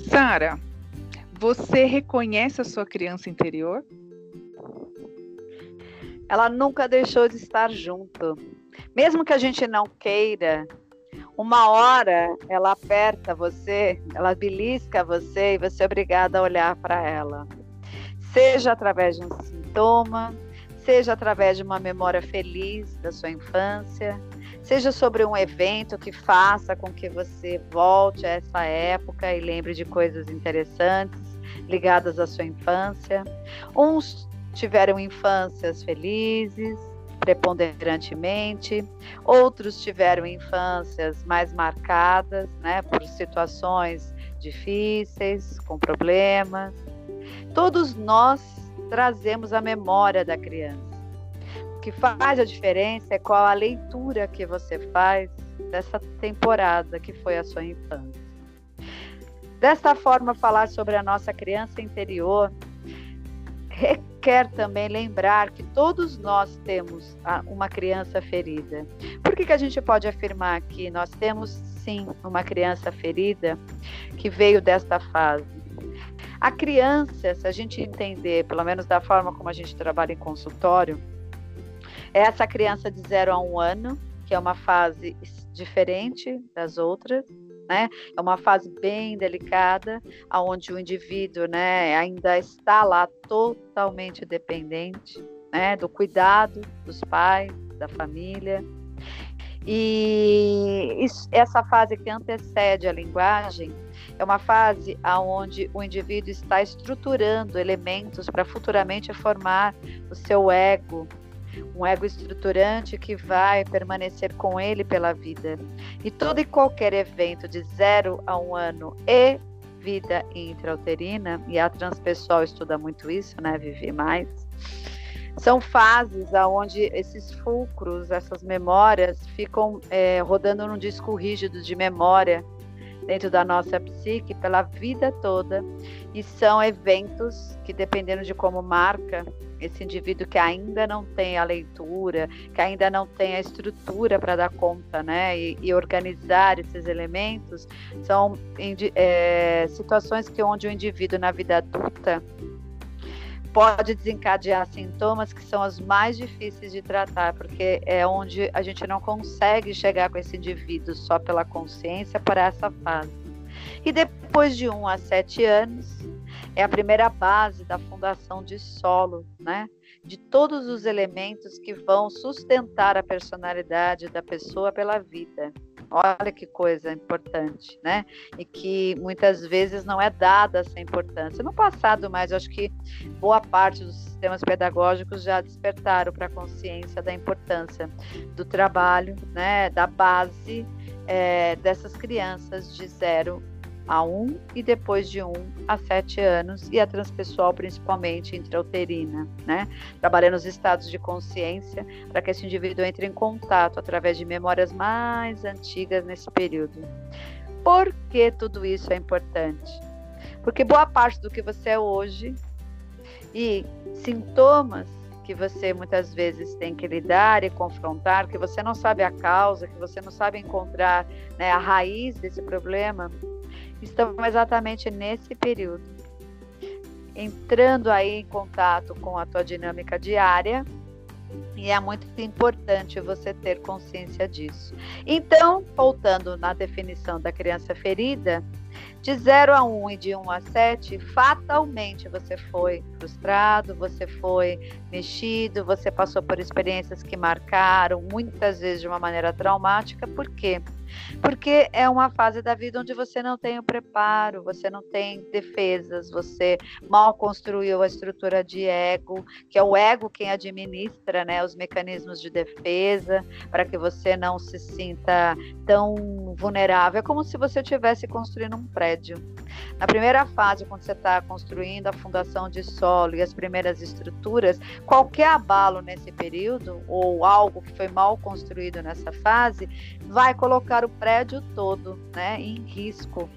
Sara, você reconhece a sua criança interior? Ela nunca deixou de estar junto. Mesmo que a gente não queira, uma hora ela aperta você, ela belisca você e você é obrigada a olhar para ela. Seja através de um sintoma, seja através de uma memória feliz da sua infância, seja sobre um evento que faça com que você volte a essa época e lembre de coisas interessantes ligadas à sua infância. Uns tiveram infâncias felizes, preponderantemente, outros tiveram infâncias mais marcadas, né, por situações difíceis, com problemas. Todos nós trazemos a memória da criança. O que faz a diferença é qual a leitura que você faz dessa temporada que foi a sua infância. Desta forma, falar sobre a nossa criança interior requer também lembrar que todos nós temos uma criança ferida. Por que, que a gente pode afirmar que nós temos sim uma criança ferida que veio desta fase? A criança, se a gente entender, pelo menos da forma como a gente trabalha em consultório, é essa criança de 0 a 1 um ano, que é uma fase diferente das outras, né? É uma fase bem delicada, onde o indivíduo, né, ainda está lá totalmente dependente, né, do cuidado dos pais, da família. E essa fase que antecede a linguagem é uma fase onde o indivíduo está estruturando elementos para futuramente formar o seu ego, um ego estruturante que vai permanecer com ele pela vida. E todo e qualquer evento de zero a um ano e vida intrauterina, e a transpessoal estuda muito isso, né? Viver mais. São fases onde esses fulcros, essas memórias, ficam é, rodando num disco rígido de memória dentro da nossa psique pela vida toda e são eventos que dependendo de como marca esse indivíduo que ainda não tem a leitura, que ainda não tem a estrutura para dar conta, né, e, e, organizar esses elementos, são é, situações que onde o indivíduo na vida adulta pode desencadear sintomas que são as mais difíceis de tratar, porque é onde a gente não consegue chegar com esse indivíduo só pela consciência para essa fase. E depois de um a sete anos, é a primeira base da fundação de solo, né? De todos os elementos que vão sustentar a personalidade da pessoa pela vida. Olha que coisa importante, né? E que muitas vezes não é dada essa importância. No passado, mas acho que boa parte dos sistemas pedagógicos já despertaram para a consciência da importância do trabalho, né? Da base é, dessas crianças de zero a 1 e depois de 1 a 7 anos, e a transpessoal principalmente intrauterina, né? Trabalhando nos estados de consciência para que esse indivíduo entre em contato através de memórias mais antigas nesse período. Por que tudo isso é importante? Porque boa parte do que você é hoje e sintomas que você muitas vezes tem que lidar e confrontar, que você não sabe a causa, que você não sabe encontrar né, a raiz desse problema, estão exatamente nesse período, entrando aí em contato com a tua dinâmica diária, e é muito importante você ter consciência disso. Então, voltando na definição da criança ferida, de 0 a 1 um e de 1 um a 7, fatalmente você foi frustrado, você foi mexido, você passou por experiências que marcaram, muitas vezes de uma maneira traumática. Por quê? Porque é uma fase da vida onde você não tem o preparo, você não tem defesas, você mal construiu a estrutura de ego, que é o ego quem administra né, os mecanismos de defesa, para que você não se sinta tão vulnerável. É como se você estivesse construindo um prédio. Na primeira fase, quando você está construindo a fundação de solo e as primeiras estruturas, qualquer abalo nesse período, ou algo que foi mal construído nessa fase, vai colocar o prédio todo né, em risco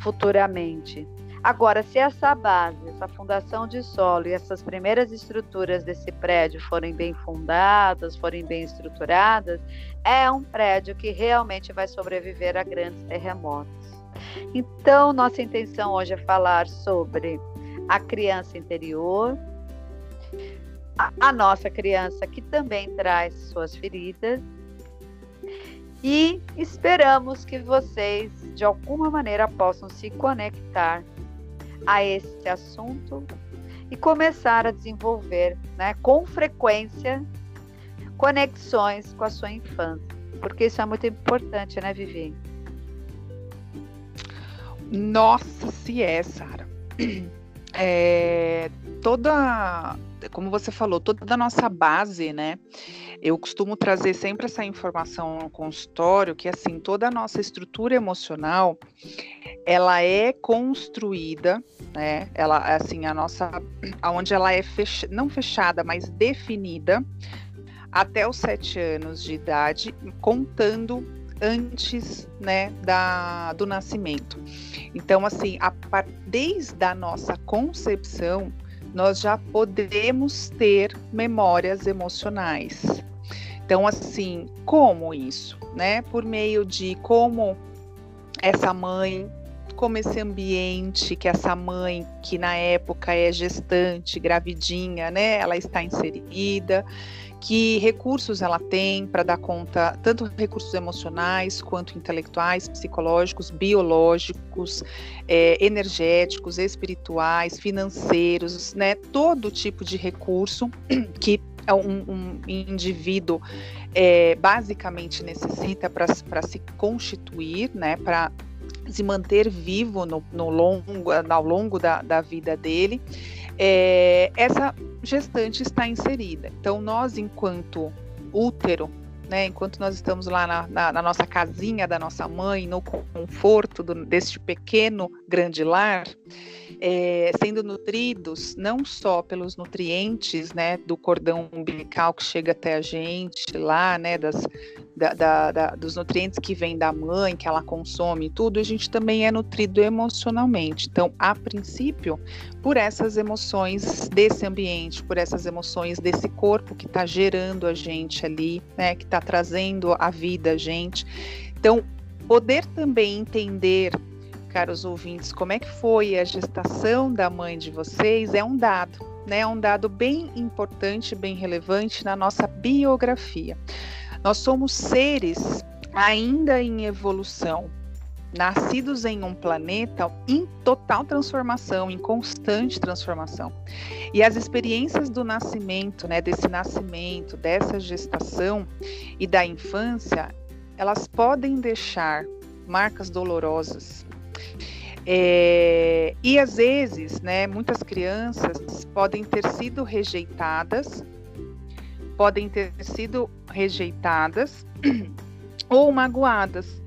futuramente. Agora, se essa base, essa fundação de solo e essas primeiras estruturas desse prédio forem bem fundadas, forem bem estruturadas, é um prédio que realmente vai sobreviver a grandes terremotos. Então, nossa intenção hoje é falar sobre a criança interior, a, a nossa criança que também traz suas feridas e esperamos que vocês, de alguma maneira, possam se conectar a esse assunto e começar a desenvolver, né, com frequência, conexões com a sua infância, porque isso é muito importante, né, Vivi? Nossa, se é, Sara. É, toda, como você falou, toda a nossa base, né? Eu costumo trazer sempre essa informação no consultório, que assim, toda a nossa estrutura emocional, ela é construída, né? Ela, assim, a nossa, aonde ela é fech, não fechada, mas definida até os sete anos de idade, contando antes, né, da, do nascimento. Então, assim, a, desde a nossa concepção, nós já podemos ter memórias emocionais. Então, assim, como isso, né? Por meio de como essa mãe, como esse ambiente que essa mãe, que na época é gestante, gravidinha, né? Ela está inserida que recursos ela tem para dar conta, tanto recursos emocionais quanto intelectuais, psicológicos, biológicos, é, energéticos, espirituais, financeiros, né? Todo tipo de recurso que um, um indivíduo é, basicamente necessita para se constituir, né? Para se manter vivo no, no longo, ao longo da, da vida dele é, essa gestante está inserida. Então, nós, enquanto útero, né, enquanto nós estamos lá na, na, na, nossa casinha da nossa mãe, no conforto do, deste pequeno grande lar, é, sendo nutridos não só pelos nutrientes né, do cordão umbilical que chega até a gente lá, né, das, da, da, da, dos nutrientes que vêm da mãe, que ela consome, tudo, a gente também é nutrido emocionalmente. Então, a princípio, por essas emoções desse ambiente, por essas emoções desse corpo que está gerando a gente ali, né, que está trazendo a vida a gente. Então, poder também entender caros ouvintes, como é que foi a gestação da mãe de vocês é um dado, né? É um dado bem importante, bem relevante na nossa biografia. Nós somos seres ainda em evolução, nascidos em um planeta em total transformação, em constante transformação. E as experiências do nascimento, né, desse nascimento, dessa gestação e da infância, elas podem deixar marcas dolorosas. É, e às vezes, né, muitas crianças podem ter sido rejeitadas podem ter sido rejeitadas ou magoadas.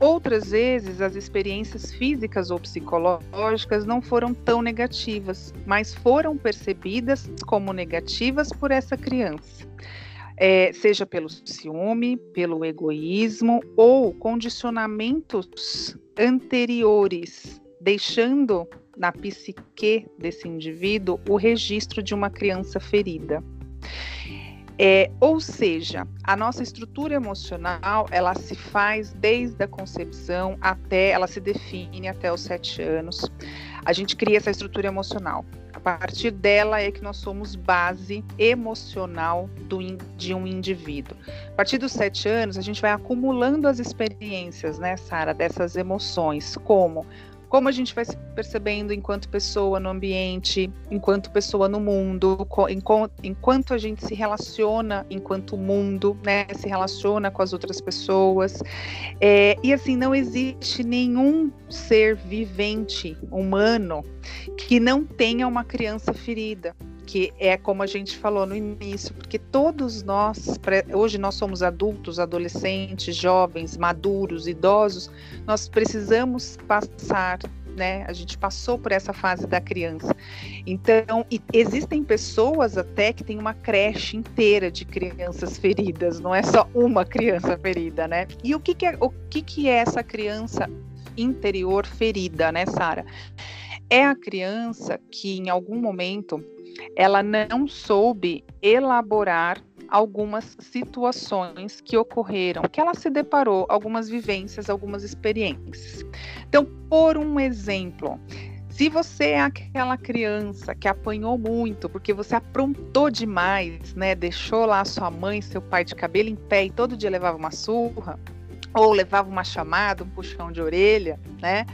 Outras vezes, as experiências físicas ou psicológicas não foram tão negativas, mas foram percebidas como negativas por essa criança. É, seja pelo ciúme, pelo egoísmo ou condicionamentos anteriores, deixando na psique desse indivíduo o registro de uma criança ferida. É, ou seja, a nossa estrutura emocional ela se faz desde a concepção até ela se define até os sete anos. A gente cria essa estrutura emocional. Partir dela é que nós somos base emocional do, de um indivíduo. A partir dos sete anos, a gente vai acumulando as experiências, né, Sara, dessas emoções, como como a gente vai se percebendo enquanto pessoa no ambiente, enquanto pessoa no mundo, enquanto a gente se relaciona enquanto mundo, né, se relaciona com as outras pessoas. É, e assim, não existe nenhum ser vivente, humano, que não tenha uma criança ferida que é como a gente falou no início, porque todos nós, hoje nós somos adultos, adolescentes, jovens, maduros, idosos, nós precisamos passar né? A gente passou por essa fase da criança. Então, existem pessoas até que têm uma creche inteira de crianças feridas, não é só uma criança ferida, né? E o que, que é, o que, que é essa criança interior ferida, né, Sara? É a criança que em algum momento ela não soube elaborar algumas situações que ocorreram, que ela se deparou, algumas vivências, algumas experiências. Então, por um exemplo, se você é aquela criança que apanhou muito porque você aprontou demais, né? Deixou lá sua mãe, seu pai de cabelo em pé e todo dia levava uma surra, ou levava uma chamada, um puxão de orelha, né?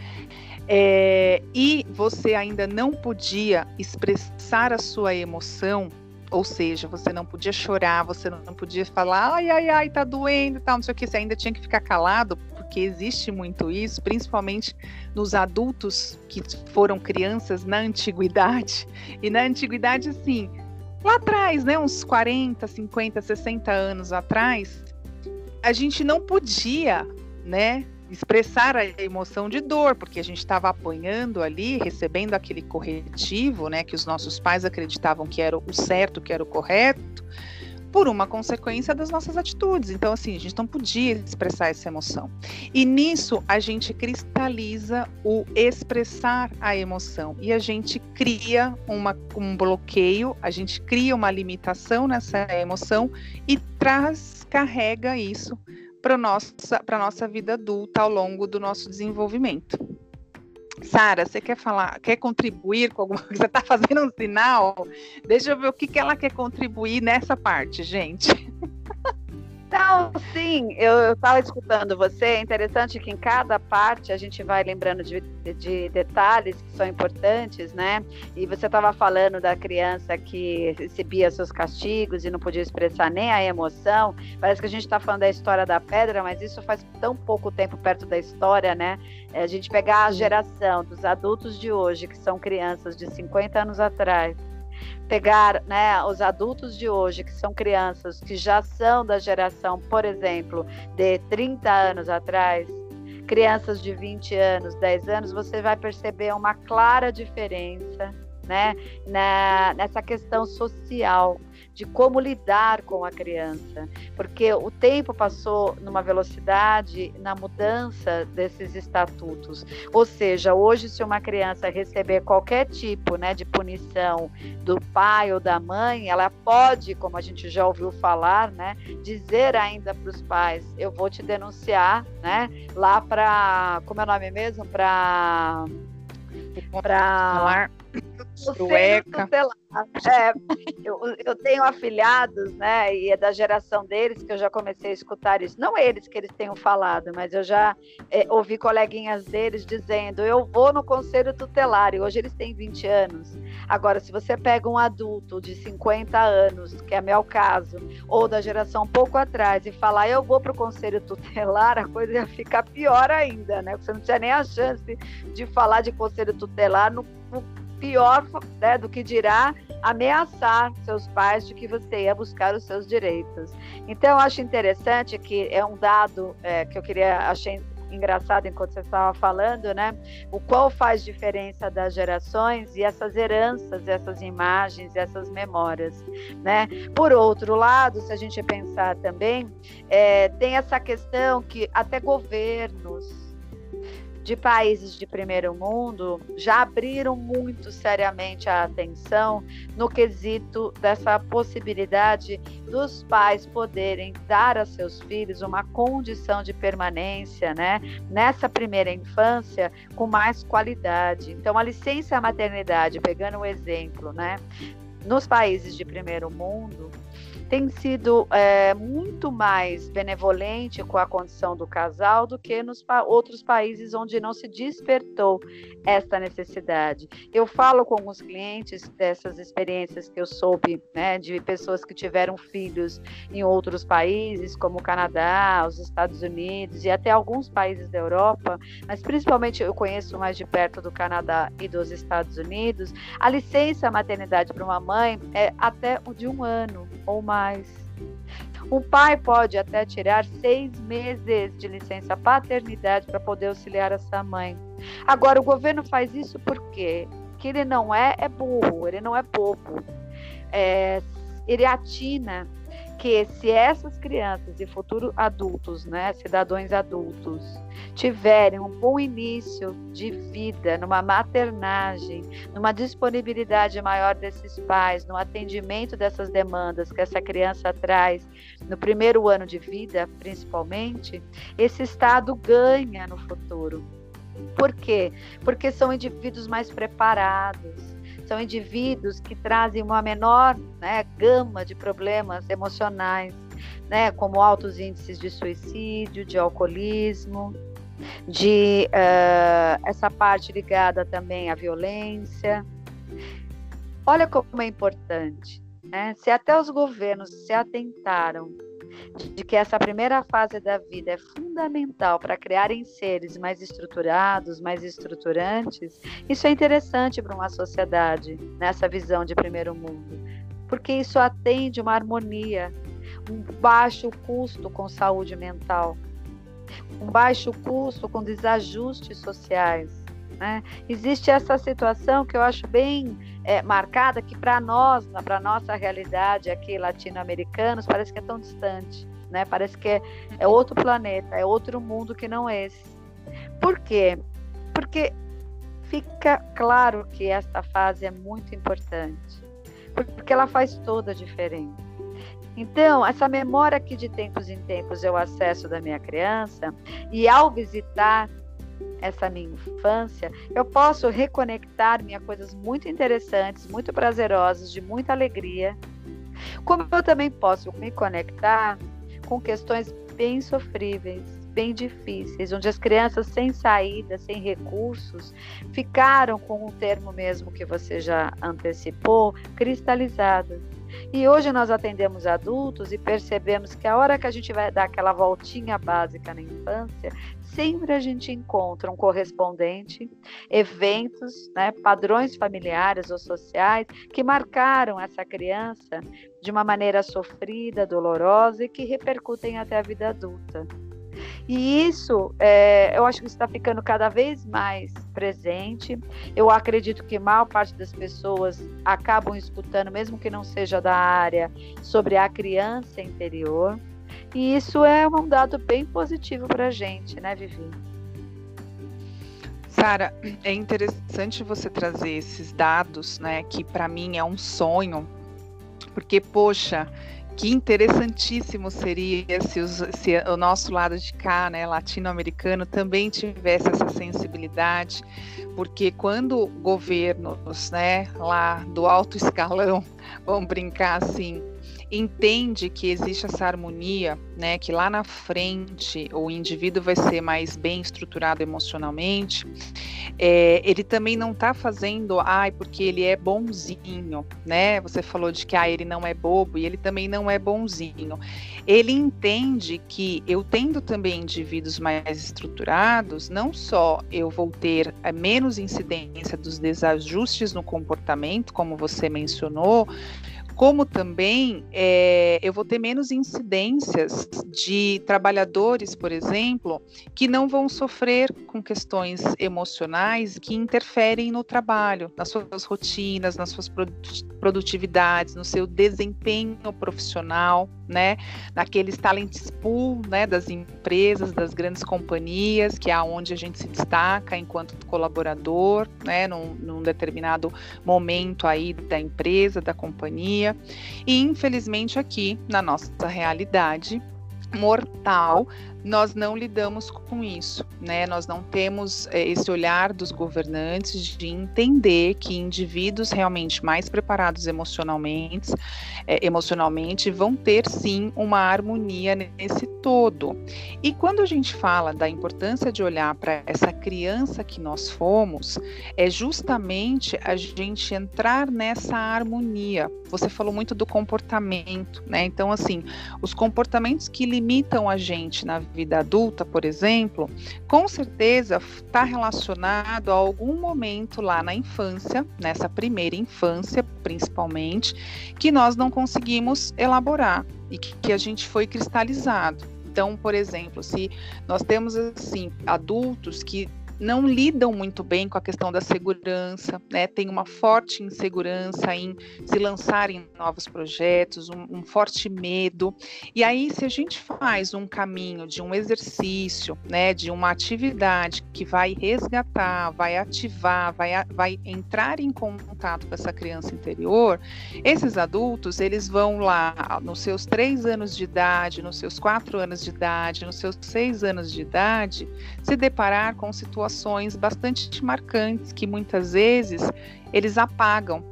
É, e você ainda não podia expressar a sua emoção, ou seja, você não podia chorar, você não podia falar, ai, ai, ai, tá doendo, tal, não sei o que, você ainda tinha que ficar calado, porque existe muito isso, principalmente nos adultos que foram crianças na antiguidade. E na antiguidade, assim, lá atrás, né, uns 40, 50, 60 anos atrás, a gente não podia, né, expressar a emoção de dor, porque a gente estava apanhando ali, recebendo aquele corretivo, né, que os nossos pais acreditavam que era o certo, que era o correto, por uma consequência das nossas atitudes. Então, assim, a gente não podia expressar essa emoção. E nisso a gente cristaliza o expressar a emoção e a gente cria uma, um bloqueio, a gente cria uma limitação nessa emoção e traz, carrega isso para nossa para nossa vida adulta ao longo do nosso desenvolvimento. Sara, você quer falar, quer contribuir com alguma coisa? Você está fazendo um sinal? Deixa eu ver o que, que ela quer contribuir nessa parte, gente. Então, sim, eu estava escutando você. É interessante que em cada parte a gente vai lembrando de, de detalhes que são importantes, né? E você estava falando da criança que recebia seus castigos e não podia expressar nem a emoção. Parece que a gente está falando da história da pedra, mas isso faz tão pouco tempo perto da história, né? É a gente pegar a geração dos adultos de hoje, que são crianças de 50 anos atrás pegar né, os adultos de hoje, que são crianças que já são da geração, por exemplo, de 30 anos atrás, crianças de 20 anos, 10 anos, você vai perceber uma clara diferença né, na, nessa questão social de como lidar com a criança, porque o tempo passou numa velocidade na mudança desses estatutos. Ou seja, hoje se uma criança receber qualquer tipo, né, de punição do pai ou da mãe, ela pode, como a gente já ouviu falar, né, dizer ainda para os pais: "Eu vou te denunciar", né, lá para como é o nome mesmo, para para Sueca. É, eu, eu, tenho afilhados, né? E é da geração deles que eu já comecei a escutar isso. Não eles que eles tenham falado, mas eu já é, ouvi coleguinhas deles dizendo: eu vou no conselho tutelar. E hoje eles têm 20 anos. Agora, se você pega um adulto de 50 anos, que é meu caso, ou da geração um pouco atrás, e falar: eu vou para o conselho tutelar, a coisa ia ficar pior ainda, né? Você não tinha nem a chance de falar de conselho tutelar no, no pior né, do que dirá ameaçar seus pais de que você ia buscar os seus direitos. Então, eu acho interessante que é um dado é, que eu queria achei engraçado enquanto você estava falando, né? O qual faz diferença das gerações e essas heranças, essas imagens, essas memórias, né? Por outro lado, se a gente pensar também, é, tem essa questão que até governos de países de primeiro mundo já abriram muito seriamente a atenção no quesito dessa possibilidade dos pais poderem dar a seus filhos uma condição de permanência, né, nessa primeira infância com mais qualidade. Então a licença maternidade, pegando o exemplo, né, nos países de primeiro mundo, tem sido é, muito mais benevolente com a condição do casal do que nos pa outros países onde não se despertou esta necessidade. Eu falo com alguns clientes dessas experiências que eu soube, né, de pessoas que tiveram filhos em outros países, como o Canadá, os Estados Unidos e até alguns países da Europa, mas principalmente eu conheço mais de perto do Canadá e dos Estados Unidos. A licença maternidade para uma mãe é até de um ano ou mais mais. O pai pode até tirar seis meses de licença paternidade para poder auxiliar essa mãe. Agora, o governo faz isso por quê? Que ele não é, é burro, ele não é bobo. É, ele atina que se essas crianças e futuros adultos, né, cidadãos adultos, tiverem um bom início de vida, numa maternagem, numa disponibilidade maior desses pais, no atendimento dessas demandas que essa criança traz no primeiro ano de vida, principalmente, esse estado ganha no futuro. Por quê? Porque são indivíduos mais preparados, são indivíduos que trazem uma menor né, gama de problemas emocionais, né, como altos índices de suicídio, de alcoolismo, de uh, essa parte ligada também à violência. Olha como é importante, né? Se até os governos se atentaram de que essa primeira fase da vida é fundamental para criarem seres mais estruturados, mais estruturantes, isso é interessante para uma sociedade nessa visão de primeiro mundo, porque isso atende uma harmonia, um baixo custo com saúde mental, um baixo custo com desajustes sociais. Né? Existe essa situação que eu acho bem é, marcada, que para nós, para nossa realidade aqui latino-americanos, parece que é tão distante, né? parece que é, é outro planeta, é outro mundo que não esse. Por quê? Porque fica claro que esta fase é muito importante, porque ela faz toda a diferença. Então, essa memória que de tempos em tempos eu acesso da minha criança, e ao visitar essa minha infância, eu posso reconectar-me a coisas muito interessantes, muito prazerosas, de muita alegria. Como eu também posso me conectar com questões bem sofríveis, bem difíceis, onde as crianças sem saída, sem recursos, ficaram com o termo mesmo que você já antecipou, cristalizadas. E hoje nós atendemos adultos e percebemos que a hora que a gente vai dar aquela voltinha básica na infância, sempre a gente encontra um correspondente, eventos, né, padrões familiares ou sociais que marcaram essa criança de uma maneira sofrida, dolorosa e que repercutem até a vida adulta. E isso, é, eu acho que está ficando cada vez mais presente. Eu acredito que a maior parte das pessoas acabam escutando, mesmo que não seja da área, sobre a criança interior. E isso é um dado bem positivo para a gente, né, Vivi? Sara, é interessante você trazer esses dados, né, que para mim é um sonho, porque, poxa, que interessantíssimo seria se, os, se, o nosso lado de cá, né, latino-americano, também tivesse essa sensibilidade, porque quando governos, né, lá do alto escalão, vamos brincar assim, entende que existe essa harmonia, né, que lá na frente o indivíduo vai ser mais bem estruturado emocionalmente, é, ele também não está fazendo, ai, porque ele é bonzinho, né? Você falou de que ah, ele não é bobo e ele também não é bonzinho. Ele entende que eu tendo também indivíduos mais estruturados, não só eu vou ter é, menos incidência dos desajustes no comportamento, como você mencionou, como também é, eu vou ter menos incidências de trabalhadores, por exemplo, que não vão sofrer com questões emocionais que interferem no trabalho, nas suas rotinas, nas suas produtividades, no seu desempenho profissional, né? Naqueles talent pool, né? Das empresas, das grandes companhias, que é onde a gente se destaca enquanto colaborador, né? Num, num determinado momento aí da empresa, da companhia e infelizmente aqui na nossa realidade mortal nós não lidamos com isso, né? Nós não temos é, esse olhar dos governantes de entender que indivíduos realmente mais preparados emocionalmente, é, emocionalmente vão ter sim uma harmonia nesse todo. E quando a gente fala da importância de olhar para essa criança que nós fomos, é justamente a gente entrar nessa harmonia. Você falou muito do comportamento, né? Então, assim, os comportamentos que limitam a gente na vida adulta, por exemplo, com certeza está relacionado a algum momento lá na infância, nessa primeira infância principalmente, que nós não conseguimos elaborar e que, que a gente foi cristalizado. Então, por exemplo, se nós temos assim adultos que não lidam muito bem com a questão da segurança, né? Tem uma forte insegurança em se lançarem em novos projetos, um, um, forte medo. E aí, se a gente faz um caminho de um exercício, né, de uma atividade que vai resgatar, vai ativar, vai, vai entrar em contato com essa criança interior, esses adultos eles vão lá nos seus três anos de idade, nos seus quatro anos de idade, nos seus seis anos de idade, se deparar com situações bastante marcantes que muitas vezes eles apagam.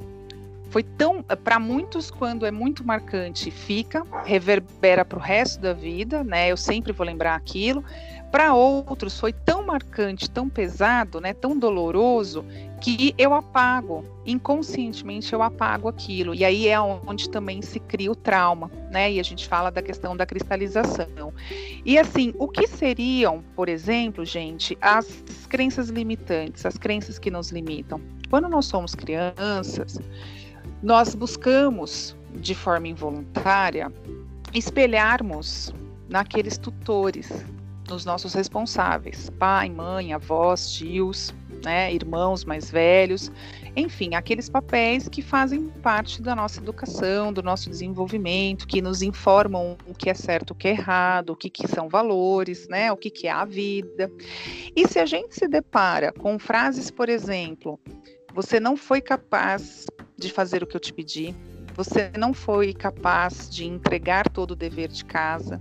foi tão, para muitos, quando é muito marcante, fica, reverbera para o resto da vida, né? Eu sempre vou lembrar aquilo. Para outros foi tão marcante, tão pesado, né, tão doloroso, que eu apago, inconscientemente eu apago aquilo. E aí é onde também se cria o trauma, né? E a gente fala da questão da cristalização. E assim, o que seriam, por exemplo, gente, as crenças limitantes, as crenças que nos limitam? Quando nós somos crianças, nós buscamos de forma involuntária espelharmos naqueles tutores, nos nossos responsáveis, pai, mãe, avós, tios, né, irmãos mais velhos, enfim, aqueles papéis que fazem parte da nossa educação, do nosso desenvolvimento, que nos informam o que é certo, o que é errado, o que, que são valores, né, o que, que é a vida. E se a gente se depara com frases, por exemplo, você não foi capaz de fazer o que eu te pedi, você não foi capaz de entregar todo o dever de casa,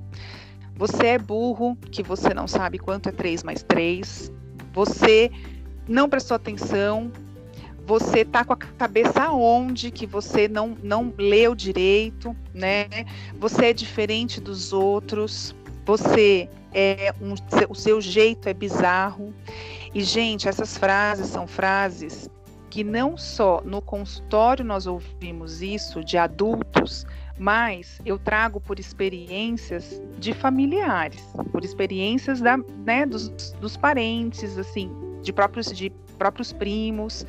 você é burro, que você não sabe quanto é 3 mais 3. Você não prestou atenção. Você está com a cabeça aonde que você não, não leu direito, né? Você é diferente dos outros. Você é um, o seu jeito é bizarro. E gente, essas frases são frases que não só no consultório nós ouvimos isso de adultos, mas eu trago por experiências de familiares, por experiências da, né, dos, dos parentes, assim, de próprios de próprios primos,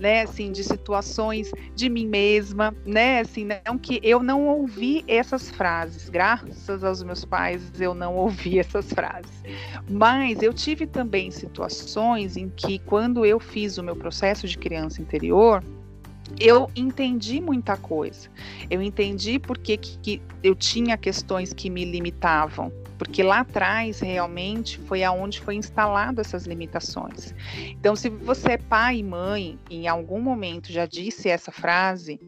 né, assim, de situações de mim mesma, né, assim, não que eu não ouvi essas frases, graças aos meus pais eu não ouvi essas frases, mas eu tive também situações em que quando eu fiz o meu processo de criança interior, eu entendi muita coisa. Eu entendi porque que, que eu tinha questões que me limitavam, porque lá atrás realmente foi aonde foi instalado essas limitações. Então, se você é pai e mãe, em algum momento já disse essa frase,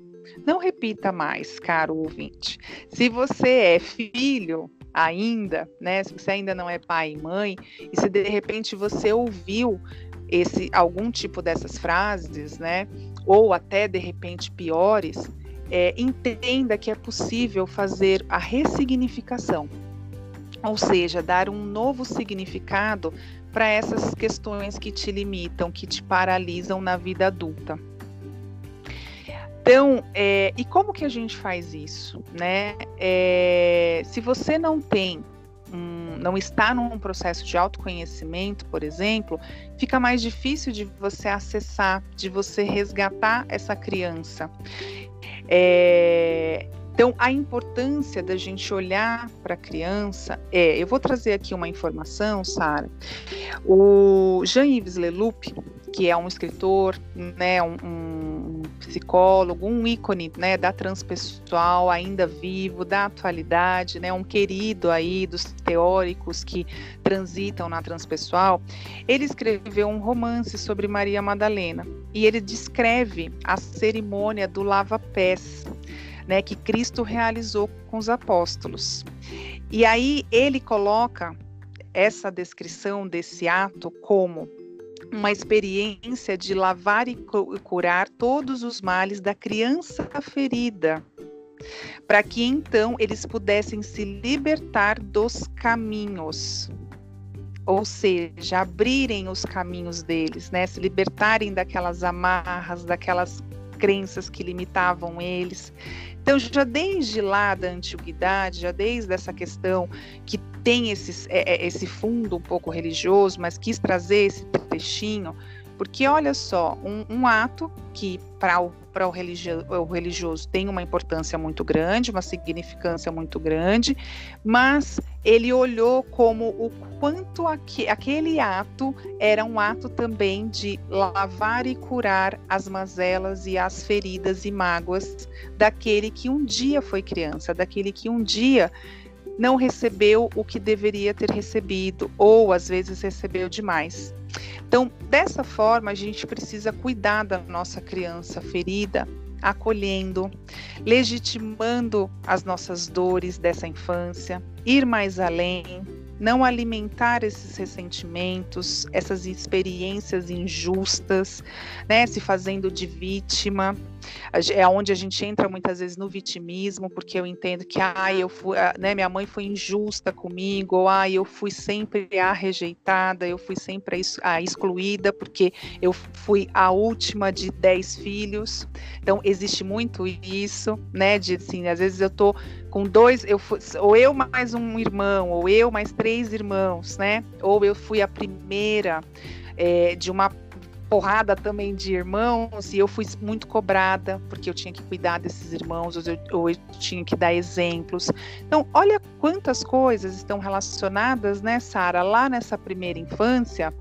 não repita mais, caro ouvinte. Se você é filho ainda, né, se você ainda não é pai e mãe, e se de repente você ouviu esse algum tipo dessas frases, né, ou até de repente piores, é, entenda que é possível fazer a ressignificação, ou seja, dar um novo significado para essas questões que te limitam, que te paralisam na vida adulta. Então, é, e como que a gente faz isso, né? É, se você não tem um, não está num processo de autoconhecimento, por exemplo, fica mais difícil de você acessar, de você resgatar essa criança. É, então, a importância da gente olhar para a criança é. Eu vou trazer aqui uma informação, Sara. O Jean-Yves Leloup, que é um escritor, né, um, um, psicólogo, um ícone né, da transpessoal ainda vivo, da atualidade, né, um querido aí dos teóricos que transitam na transpessoal, ele escreveu um romance sobre Maria Madalena e ele descreve a cerimônia do lava-pés né, que Cristo realizou com os apóstolos. E aí ele coloca essa descrição desse ato como uma experiência de lavar e curar todos os males da criança ferida, para que então eles pudessem se libertar dos caminhos, ou seja, abrirem os caminhos deles, né, se libertarem daquelas amarras, daquelas crenças que limitavam eles. Então, já desde lá da antiguidade, já desde essa questão que tem esse, é, é, esse fundo um pouco religioso, mas quis trazer esse trechinho, porque olha só, um, um ato que para o, religio, o religioso tem uma importância muito grande, uma significância muito grande, mas ele olhou como o quanto aquele ato era um ato também de lavar e curar as mazelas e as feridas e mágoas daquele que um dia foi criança, daquele que um dia não recebeu o que deveria ter recebido, ou às vezes recebeu demais. Então, dessa forma, a gente precisa cuidar da nossa criança ferida, acolhendo, legitimando as nossas dores dessa infância, ir mais além, não alimentar esses ressentimentos, essas experiências injustas, né, se fazendo de vítima. É onde a gente entra muitas vezes no vitimismo, porque eu entendo que ah, eu fui, né, minha mãe foi injusta comigo, ou ah, eu fui sempre a rejeitada, eu fui sempre a excluída, porque eu fui a última de dez filhos. Então existe muito isso, né? De assim, às vezes eu tô com dois, eu fui, ou eu mais um irmão, ou eu mais três irmãos, né? Ou eu fui a primeira é, de uma porrada também de irmãos e eu fui muito cobrada porque eu tinha que cuidar desses irmãos ou eu, ou eu tinha que dar exemplos. Então, olha quantas coisas estão relacionadas, né, Sara, lá nessa primeira infância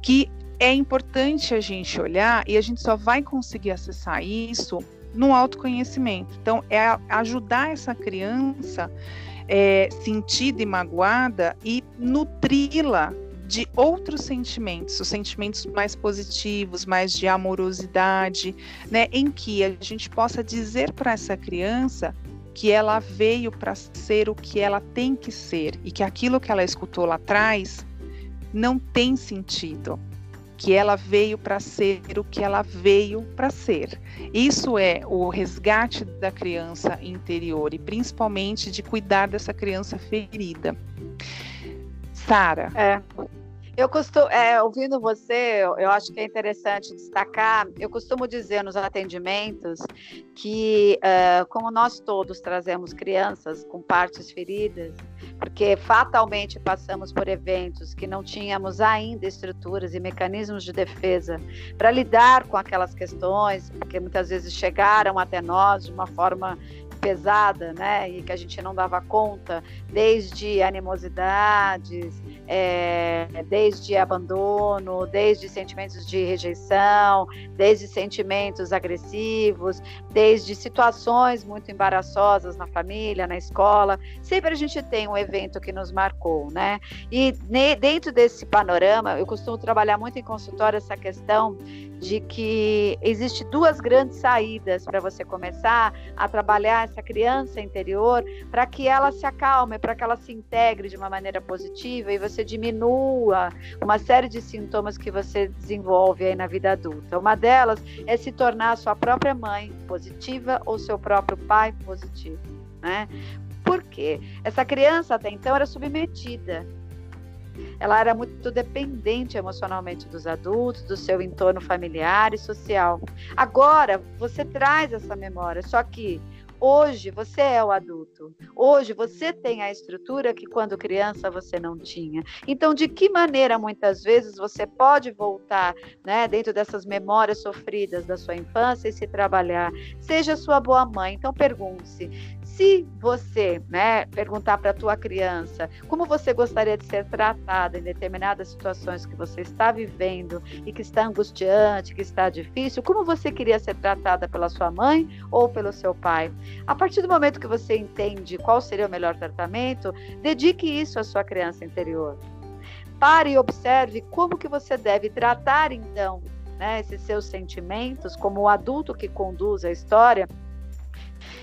que é importante a gente olhar e a gente só vai conseguir acessar isso no autoconhecimento. Então, é ajudar essa criança é, sentida e magoada e nutri-la de outros sentimentos, os sentimentos mais positivos, mais de amorosidade, né, em que a gente possa dizer para essa criança que ela veio para ser o que ela tem que ser e que aquilo que ela escutou lá atrás não tem sentido que ela veio para ser o que ela veio para ser. Isso é o resgate da criança interior e principalmente de cuidar dessa criança ferida. Sara. É. Eu costumo, é, ouvindo você, eu acho que é interessante destacar. Eu costumo dizer nos atendimentos que, uh, como nós todos trazemos crianças com partes feridas, porque fatalmente passamos por eventos que não tínhamos ainda estruturas e mecanismos de defesa para lidar com aquelas questões, porque muitas vezes chegaram até nós de uma forma pesada, né, e que a gente não dava conta, desde animosidades, é, desde abandono, desde sentimentos de rejeição, desde sentimentos agressivos, desde situações muito embaraçosas na família, na escola. Sempre a gente tem um evento que nos marcou, né? E dentro desse panorama, eu costumo trabalhar muito em consultório essa questão de que existe duas grandes saídas para você começar a trabalhar essa criança interior para que ela se acalme, para que ela se integre de uma maneira positiva e você diminua uma série de sintomas que você desenvolve aí na vida adulta. Uma delas é se tornar sua própria mãe positiva ou seu próprio pai positivo, né? Por quê? Essa criança até então era submetida ela era muito dependente emocionalmente dos adultos, do seu entorno familiar e social. Agora, você traz essa memória, só que Hoje você é o adulto. Hoje você tem a estrutura que quando criança você não tinha. Então, de que maneira muitas vezes você pode voltar, né, dentro dessas memórias sofridas da sua infância e se trabalhar? Seja sua boa mãe. Então, pergunte-se: se você né, perguntar para a tua criança como você gostaria de ser tratada em determinadas situações que você está vivendo e que está angustiante, que está difícil, como você queria ser tratada pela sua mãe ou pelo seu pai? A partir do momento que você entende qual seria o melhor tratamento, dedique isso à sua criança interior. Pare e observe como que você deve tratar então né, esses seus sentimentos como o adulto que conduz a história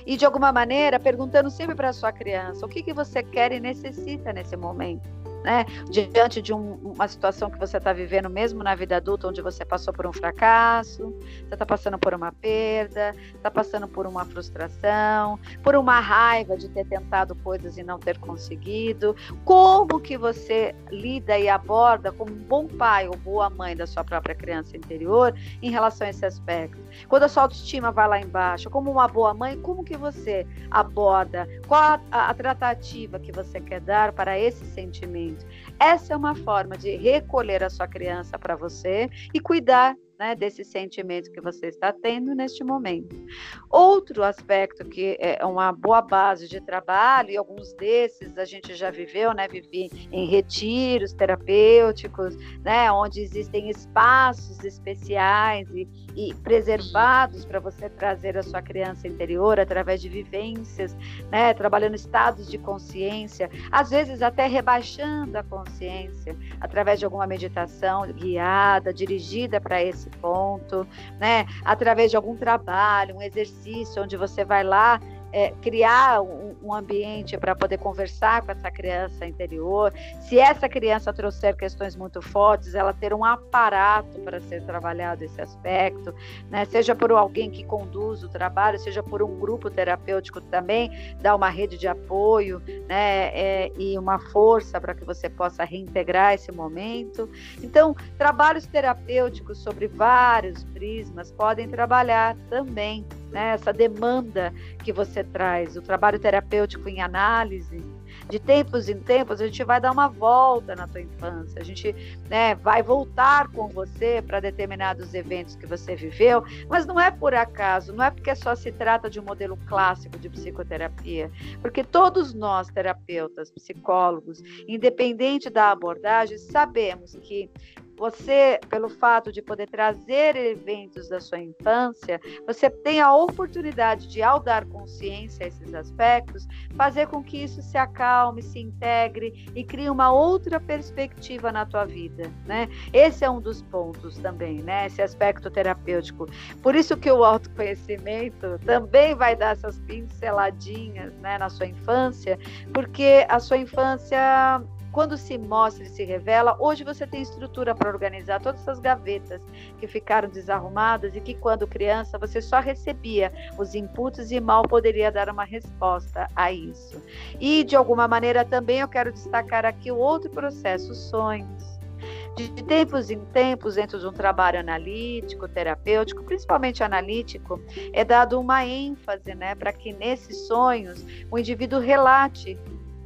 e de alguma maneira perguntando sempre para a sua criança o que, que você quer e necessita nesse momento né? Diante de um, uma situação que você está vivendo, mesmo na vida adulta, onde você passou por um fracasso, você está passando por uma perda, está passando por uma frustração, por uma raiva de ter tentado coisas e não ter conseguido. Como que você lida e aborda como um bom pai ou boa mãe da sua própria criança interior em relação a esse aspecto? Quando a sua autoestima vai lá embaixo, como uma boa mãe, como que você aborda? Qual a, a, a tratativa que você quer dar para esse sentimento? Essa é uma forma de recolher a sua criança para você e cuidar né, desse sentimento que você está tendo neste momento. Outro aspecto que é uma boa base de trabalho, e alguns desses a gente já viveu, né, vivi em retiros terapêuticos, né, onde existem espaços especiais e, e preservados para você trazer a sua criança interior através de vivências, né, trabalhando estados de consciência, às vezes até rebaixando a consciência através de alguma meditação guiada, dirigida para esse ponto, né? Através de algum trabalho, um exercício onde você vai lá é, criar um, um ambiente para poder conversar com essa criança interior. Se essa criança trouxer questões muito fortes, ela ter um aparato para ser trabalhado esse aspecto, né? seja por alguém que conduz o trabalho, seja por um grupo terapêutico também, dar uma rede de apoio né? É, e uma força para que você possa reintegrar esse momento. Então, trabalhos terapêuticos sobre vários prismas podem trabalhar também né, essa demanda que você traz, o trabalho terapêutico em análise. De tempos em tempos, a gente vai dar uma volta na tua infância, a gente né, vai voltar com você para determinados eventos que você viveu, mas não é por acaso, não é porque só se trata de um modelo clássico de psicoterapia, porque todos nós, terapeutas, psicólogos, independente da abordagem, sabemos que você, pelo fato de poder trazer eventos da sua infância, você tem a oportunidade de, ao dar consciência a esses aspectos, fazer com que isso se acalme, se integre e crie uma outra perspectiva na tua vida, né? Esse é um dos pontos também, né? Esse aspecto terapêutico. Por isso que o autoconhecimento também vai dar essas pinceladinhas, né, na sua infância, porque a sua infância quando se mostra e se revela, hoje você tem estrutura para organizar todas essas gavetas que ficaram desarrumadas e que quando criança você só recebia os inputs e mal poderia dar uma resposta a isso. E de alguma maneira também eu quero destacar aqui o outro processo, os sonhos. De tempos em tempos, dentro de um trabalho analítico, terapêutico, principalmente analítico, é dado uma ênfase né, para que nesses sonhos o indivíduo relate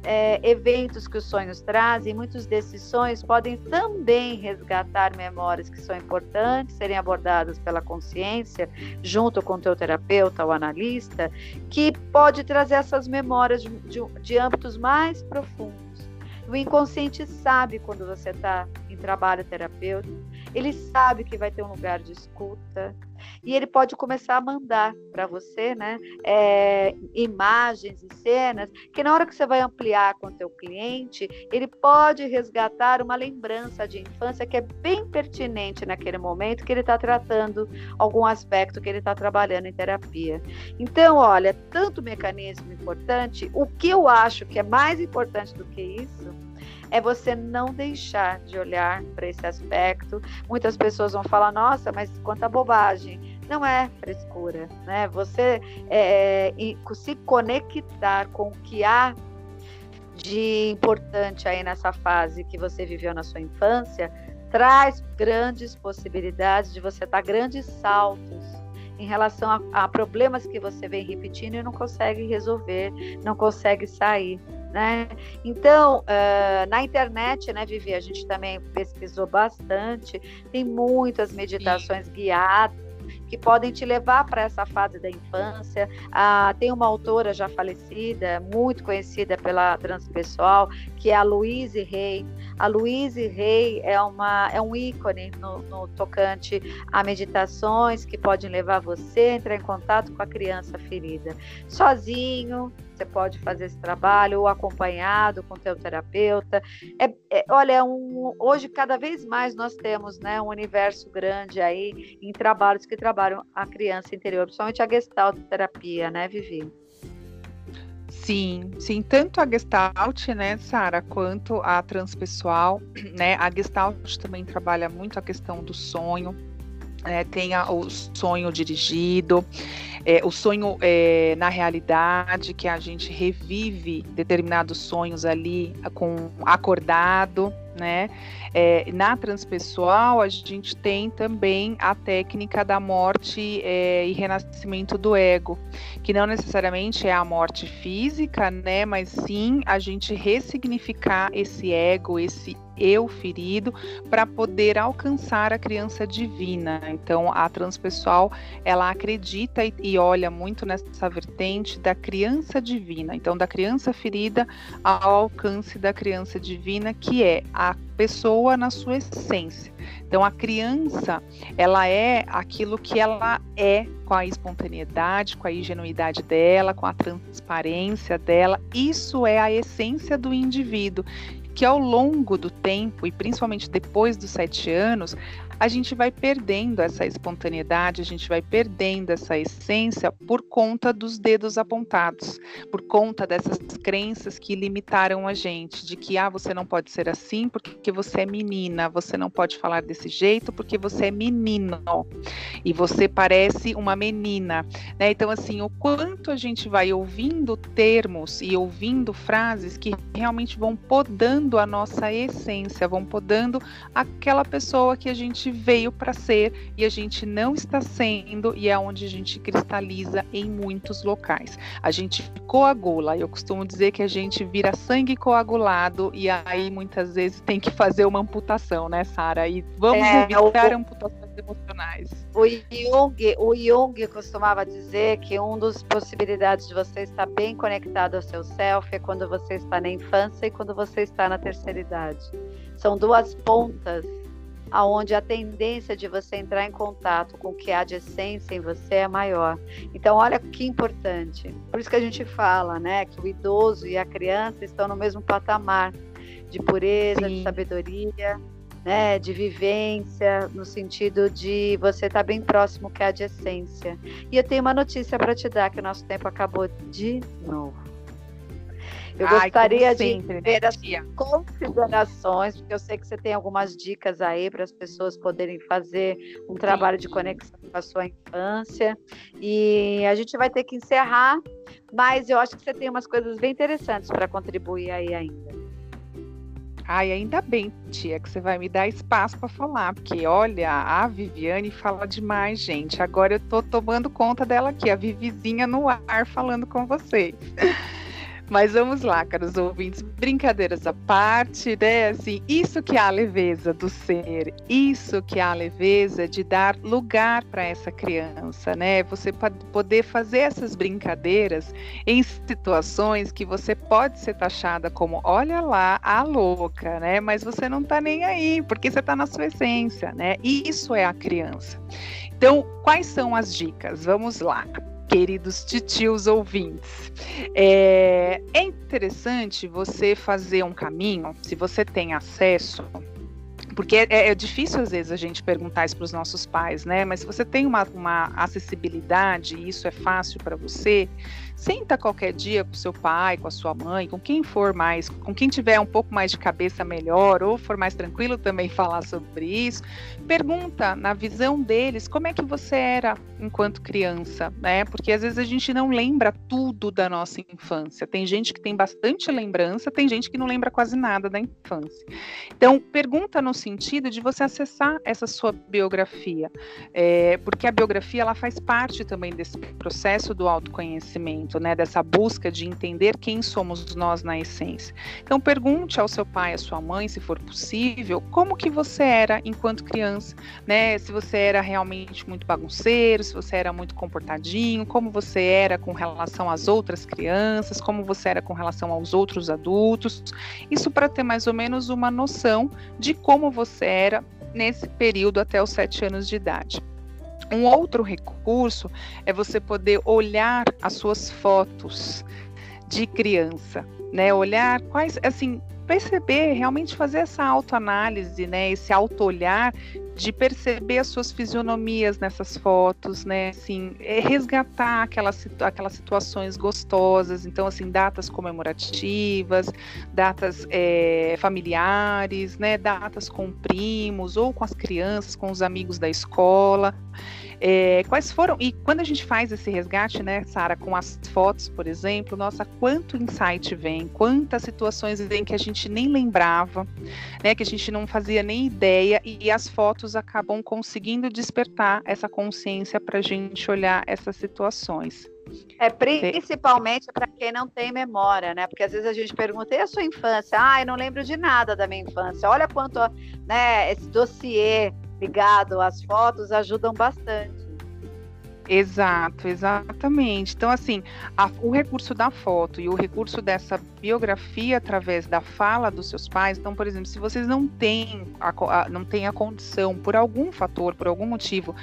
é, eventos que os sonhos trazem, muitos desses sonhos podem também resgatar memórias que são importantes serem abordadas pela consciência, junto com o teu terapeuta ou analista, que pode trazer essas memórias de, de, de âmbitos mais profundos. O inconsciente sabe quando você está em trabalho terapêutico, ele sabe que vai ter um lugar de escuta, e ele pode começar a mandar para você, né, é, imagens e cenas que na hora que você vai ampliar com o teu cliente, ele pode resgatar uma lembrança de infância que é bem pertinente naquele momento que ele está tratando algum aspecto que ele está trabalhando em terapia. Então, olha, tanto mecanismo importante, o que eu acho que é mais importante do que isso é você não deixar de olhar para esse aspecto. Muitas pessoas vão falar, nossa, mas quanta bobagem. Não é frescura, né? Você é, se conectar com o que há de importante aí nessa fase que você viveu na sua infância, traz grandes possibilidades de você dar grandes saltos em relação a, a, problemas que você vem repetindo e não consegue resolver, não consegue sair. Né? Então, uh, na internet, né, Vivi, a gente também pesquisou bastante, tem muitas meditações Sim. guiadas que podem te levar para essa fase da infância. Ah, tem uma autora já falecida, muito conhecida pela transpessoal, que é a Louise Rey. A Louise Rey é, uma, é um ícone no, no tocante a meditações que podem levar você a entrar em contato com a criança ferida. Sozinho, você pode fazer esse trabalho ou acompanhado com teu terapeuta. É, é, olha, um, hoje cada vez mais nós temos né, um universo grande aí em trabalhos que trabalham a criança interior, principalmente a gestalt terapia, né, Vivi? Sim, sim, tanto a Gestalt, né, Sara, quanto a transpessoal, né? A Gestalt também trabalha muito a questão do sonho, é, tenha o sonho dirigido, é, o sonho é, na realidade, que a gente revive determinados sonhos ali com acordado, né? É, na transpessoal, a gente tem também a técnica da morte é, e renascimento do ego, que não necessariamente é a morte física, né? Mas sim a gente ressignificar esse ego, esse eu ferido para poder alcançar a criança divina. Então, a transpessoal ela acredita e, e, olha muito nessa vertente da criança divina. Então, da criança ferida ao alcance da criança divina, que é a pessoa na sua essência. Então, a criança, ela é aquilo que ela é com a espontaneidade, com a ingenuidade dela, com a transparência dela. Isso é a essência do indivíduo que ao longo do tempo, e principalmente depois dos sete anos, a gente vai perdendo essa espontaneidade, a gente vai perdendo essa essência por conta dos dedos apontados, por conta dessas crenças que limitaram a gente, de que ah, você não pode ser assim porque você é menina, você não pode falar desse jeito porque você é menino e você parece uma menina, né? Então assim, o quanto a gente vai ouvindo termos e ouvindo frases que realmente vão podando a nossa essência, vão podando aquela pessoa que a gente veio para ser e a gente não está sendo e é onde a gente cristaliza em muitos locais. A gente coagula, eu costumo dizer que a gente vira sangue coagulado e aí muitas vezes tem que fazer uma amputação, né, Sara? E vamos é, evitar o... amputações emocionais. O Jung, o Jung costumava dizer que uma das possibilidades de você estar bem conectado ao seu self é quando você está na infância e quando você está na terceira idade. São duas pontas aonde a tendência de você entrar em contato com o que há de essência em você é maior. Então, olha que importante. Por isso que a gente fala, né, que o idoso e a criança estão no mesmo patamar de pureza, Sim. de sabedoria, né, de vivência, no sentido de você estar tá bem próximo que há de essência. E eu tenho uma notícia para te dar que o nosso tempo acabou de novo. Eu Ai, gostaria sempre, de ver né, as considerações, porque eu sei que você tem algumas dicas aí para as pessoas poderem fazer um trabalho de conexão com a sua infância. E a gente vai ter que encerrar, mas eu acho que você tem umas coisas bem interessantes para contribuir aí ainda. Ai, ainda bem, tia, que você vai me dar espaço para falar, porque olha, a Viviane fala demais, gente. Agora eu tô tomando conta dela aqui, a Vivizinha no ar falando com vocês. Mas vamos lá, caros ouvintes, brincadeiras à parte, né? Assim, isso que é a leveza do ser, isso que é a leveza de dar lugar para essa criança, né? Você pode poder fazer essas brincadeiras em situações que você pode ser taxada como, olha lá, a louca, né? Mas você não está nem aí, porque você está na sua essência, né? E isso é a criança. Então, quais são as dicas? Vamos lá queridos titios ouvintes. É, é interessante você fazer um caminho, se você tem acesso, porque é, é, difícil às vezes a gente perguntar isso para os nossos pais, né? Mas se você tem uma, uma acessibilidade e isso é fácil para você, Senta qualquer dia com seu pai, com a sua mãe, com quem for mais, com quem tiver um pouco mais de cabeça melhor ou for mais tranquilo também falar sobre isso. Pergunta na visão deles como é que você era enquanto criança, né? Porque às vezes a gente não lembra tudo da nossa infância. Tem gente que tem bastante lembrança, tem gente que não lembra quase nada da infância. Então, pergunta no sentido de você acessar essa sua biografia, é, porque a biografia ela faz parte também desse processo do autoconhecimento né, dessa busca de entender quem somos nós na essência. Então pergunte ao seu pai, à sua mãe, se for possível, como que você era enquanto criança, né? Se você era realmente muito bagunceiro, se você era muito comportadinho, como você era com relação às outras crianças, como você era com relação aos outros adultos. Isso para ter mais ou menos uma noção de como você era nesse período até os sete anos de idade. Um outro recurso é você poder olhar as suas fotos de criança, né? Olhar quais, assim, perceber, realmente fazer essa autoanálise, né? Esse autoolhar de perceber as suas fisionomias nessas fotos, né? Assim, é resgatar aquelas, aquelas situações gostosas, então, assim, datas comemorativas, datas é, familiares, né? Datas com primos ou com as crianças, com os amigos da escola. É, quais foram, e quando a gente faz esse resgate, né, Sara, com as fotos, por exemplo, nossa, quanto insight vem, quantas situações vem que a gente nem lembrava, né, que a gente não fazia nem ideia, e, e as fotos acabam conseguindo despertar essa consciência para a gente olhar essas situações. É principalmente para quem não tem memória, né? Porque às vezes a gente pergunta, e a sua infância? Ah, eu não lembro de nada da minha infância. Olha quanto, né, esse dossiê ligado às fotos ajudam bastante. Exato, exatamente. Então, assim, a, o recurso da foto e o recurso dessa biografia através da fala dos seus pais. Então, por exemplo, se vocês não têm a, a, não têm a condição, por algum fator, por algum motivo,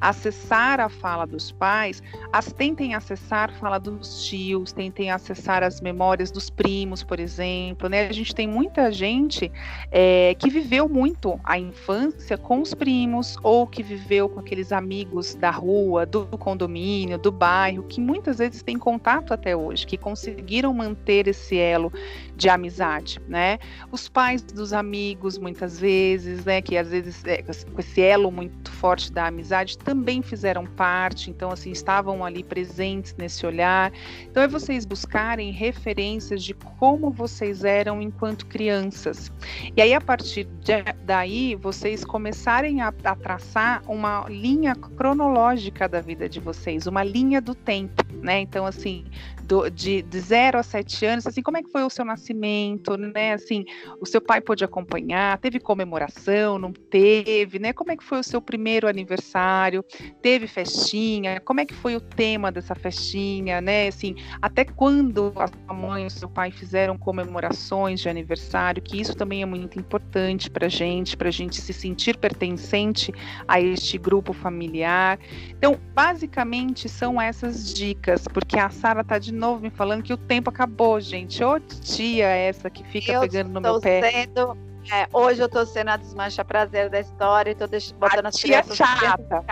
acessar a fala dos pais, as, tentem acessar a fala dos tios, tentem acessar as memórias dos primos, por exemplo. Né? A gente tem muita gente é, que viveu muito a infância com os primos ou que viveu com aqueles amigos da rua, do condomínio, do bairro, que muitas vezes têm contato até hoje, que conseguiram manter esse elo de amizade, né? Os pais dos amigos, muitas vezes, né, que às vezes é, com esse elo muito forte da amizade, também fizeram parte, então assim estavam ali presentes nesse olhar. Então é vocês buscarem referências de como vocês eram enquanto crianças. E aí a partir de, daí vocês começarem a, a traçar uma linha cronológica da vida de vocês, uma linha do tempo, né? Então, assim, do, de, de zero a sete anos, assim, como é que foi o seu nascimento, né? Assim, o seu pai pôde acompanhar, teve comemoração, não teve, né? Como é que foi o seu primeiro aniversário? Teve festinha? Como é que foi o tema dessa festinha, né? Assim, até quando a sua mãe e o seu pai fizeram comemorações de aniversário, que isso também é muito importante para gente, para a gente se sentir pertencente a este grupo familiar. Então, basicamente são essas dicas, porque a Sara está de novo me falando que o tempo acabou, gente. Ô tia essa que fica eu pegando no meu pé. Sendo, é, hoje eu tô sendo a desmancha prazer da história e tô deixando, botando a as tia crianças chata.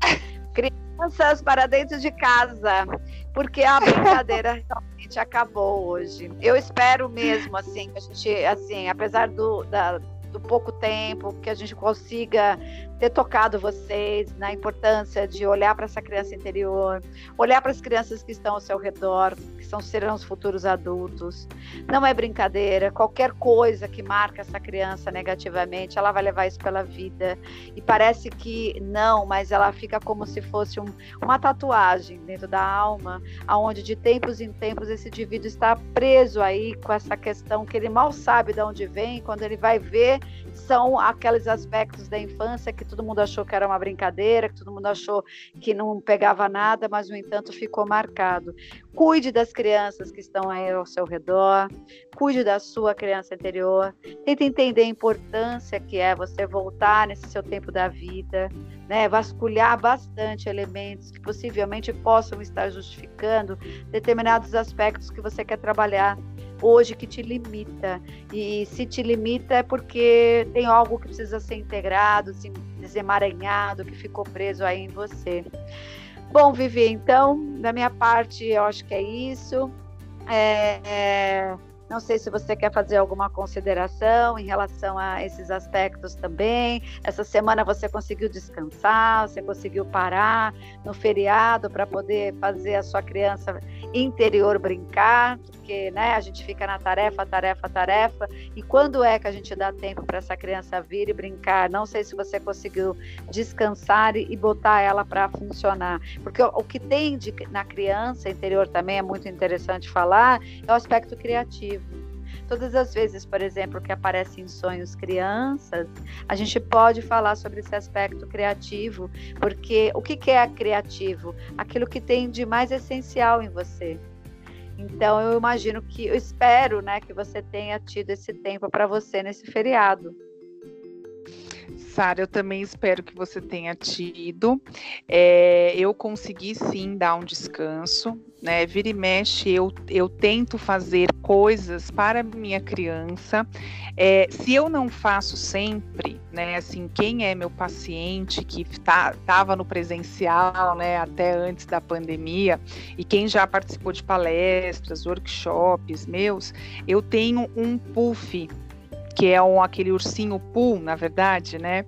crianças para dentro de casa, porque a brincadeira realmente acabou hoje. Eu espero mesmo, assim, que a gente, assim, apesar do, da, do pouco tempo, que a gente consiga ter tocado vocês na importância de olhar para essa criança interior, olhar para as crianças que estão ao seu redor, que são serão os futuros adultos. Não é brincadeira, qualquer coisa que marca essa criança negativamente, ela vai levar isso pela vida. E parece que não, mas ela fica como se fosse um, uma tatuagem dentro da alma, aonde de tempos em tempos esse indivíduo está preso aí com essa questão que ele mal sabe de onde vem, quando ele vai ver são aqueles aspectos da infância que todo mundo achou que era uma brincadeira, que todo mundo achou que não pegava nada, mas no entanto ficou marcado. Cuide das crianças que estão aí ao seu redor, cuide da sua criança interior, tente entender a importância que é você voltar nesse seu tempo da vida, né, vasculhar bastante elementos que possivelmente possam estar justificando determinados aspectos que você quer trabalhar hoje que te limita. E se te limita é porque tem algo que precisa ser integrado, desemaranhado, que ficou preso aí em você. Bom, Vivi, então, da minha parte, eu acho que é isso. É, é, não sei se você quer fazer alguma consideração em relação a esses aspectos também. Essa semana você conseguiu descansar, você conseguiu parar no feriado para poder fazer a sua criança interior brincar, porque né, a gente fica na tarefa, tarefa, tarefa. E quando é que a gente dá tempo para essa criança vir e brincar? Não sei se você conseguiu descansar e, botar ela para funcionar. Porque o, o que tem de, na criança interior também é muito interessante falar, é o aspecto criativo. Todas as vezes, por exemplo, que aparecem em sonhos crianças, a gente pode falar sobre esse aspecto criativo, porque o que, que é criativo? Aquilo que tem de mais essencial em você. Então eu imagino que, eu espero, né, que você tenha tido esse tempo para você nesse feriado. Sara, eu também espero que você tenha tido. É, eu consegui sim dar um descanso, né? Vira e mexe, eu, eu tento fazer coisas para minha criança. É, se eu não faço sempre, né? Assim, quem é meu paciente que estava tá, no presencial, né? Até antes da pandemia e quem já participou de palestras, workshops meus, eu tenho um puff que é um, aquele ursinho pool, na verdade, né?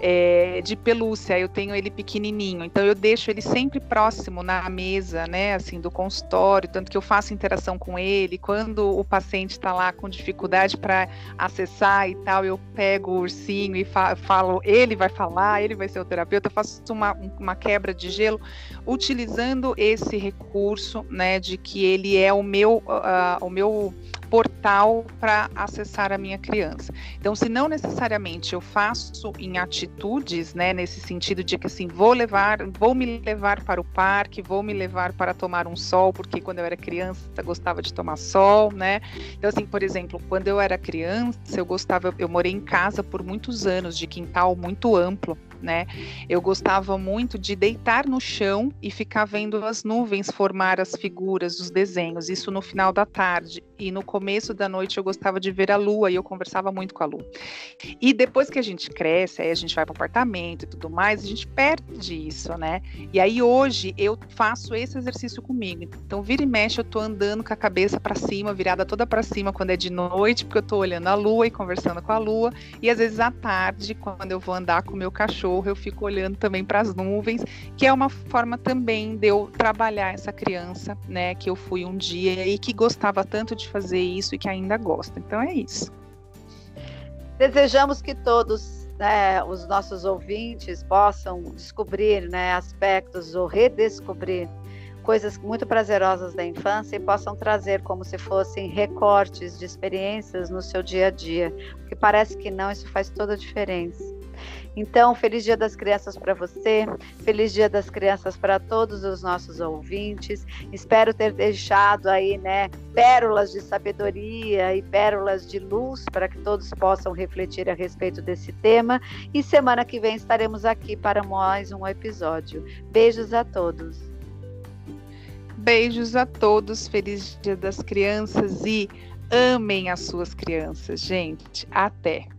É, de pelúcia. Eu tenho ele pequenininho, então eu deixo ele sempre próximo na mesa, né? Assim, do consultório, tanto que eu faço interação com ele. Quando o paciente está lá com dificuldade para acessar e tal, eu pego o ursinho e fa falo, ele vai falar, ele vai ser o terapeuta. Eu faço uma, uma quebra de gelo utilizando esse recurso, né? De que ele é o meu, uh, o meu portal para acessar a minha criança. Então, se não necessariamente eu faço em atitudes, né, nesse sentido de que assim, vou levar, vou me levar para o parque, vou me levar para tomar um sol, porque quando eu era criança gostava de tomar sol, né? Então, assim, por exemplo, quando eu era criança, eu gostava, eu morei em casa por muitos anos, de quintal muito amplo né? Eu gostava muito de deitar no chão e ficar vendo as nuvens formar as figuras, os desenhos, isso no final da tarde. E no começo da noite eu gostava de ver a lua e eu conversava muito com a lua. E depois que a gente cresce, aí a gente vai para o apartamento e tudo mais, a gente perde isso, né? E aí hoje eu faço esse exercício comigo. Então, vira e mexe, eu tô andando com a cabeça para cima, virada toda para cima quando é de noite, porque eu tô olhando a lua e conversando com a lua. E às vezes à tarde, quando eu vou andar com o meu cachorro, cachorro, eu fico olhando também para as nuvens, que é uma forma também de eu trabalhar essa criança, né, que eu fui um dia e que gostava tanto de fazer isso e que ainda gosta. Então é isso. Desejamos que todos né, os nossos ouvintes possam descobrir né, aspectos ou redescobrir coisas muito prazerosas da infância e possam trazer como se fossem recortes de experiências no seu dia a dia, porque parece que não, isso faz toda a diferença. Então, feliz Dia das Crianças para você, feliz Dia das Crianças para todos os nossos ouvintes. Espero ter deixado aí, né, pérolas de sabedoria e pérolas de luz para que todos possam refletir a respeito desse tema. E semana que vem estaremos aqui para mais um episódio. Beijos a todos. Beijos a todos, feliz Dia das Crianças e amem as suas crianças, gente. Até.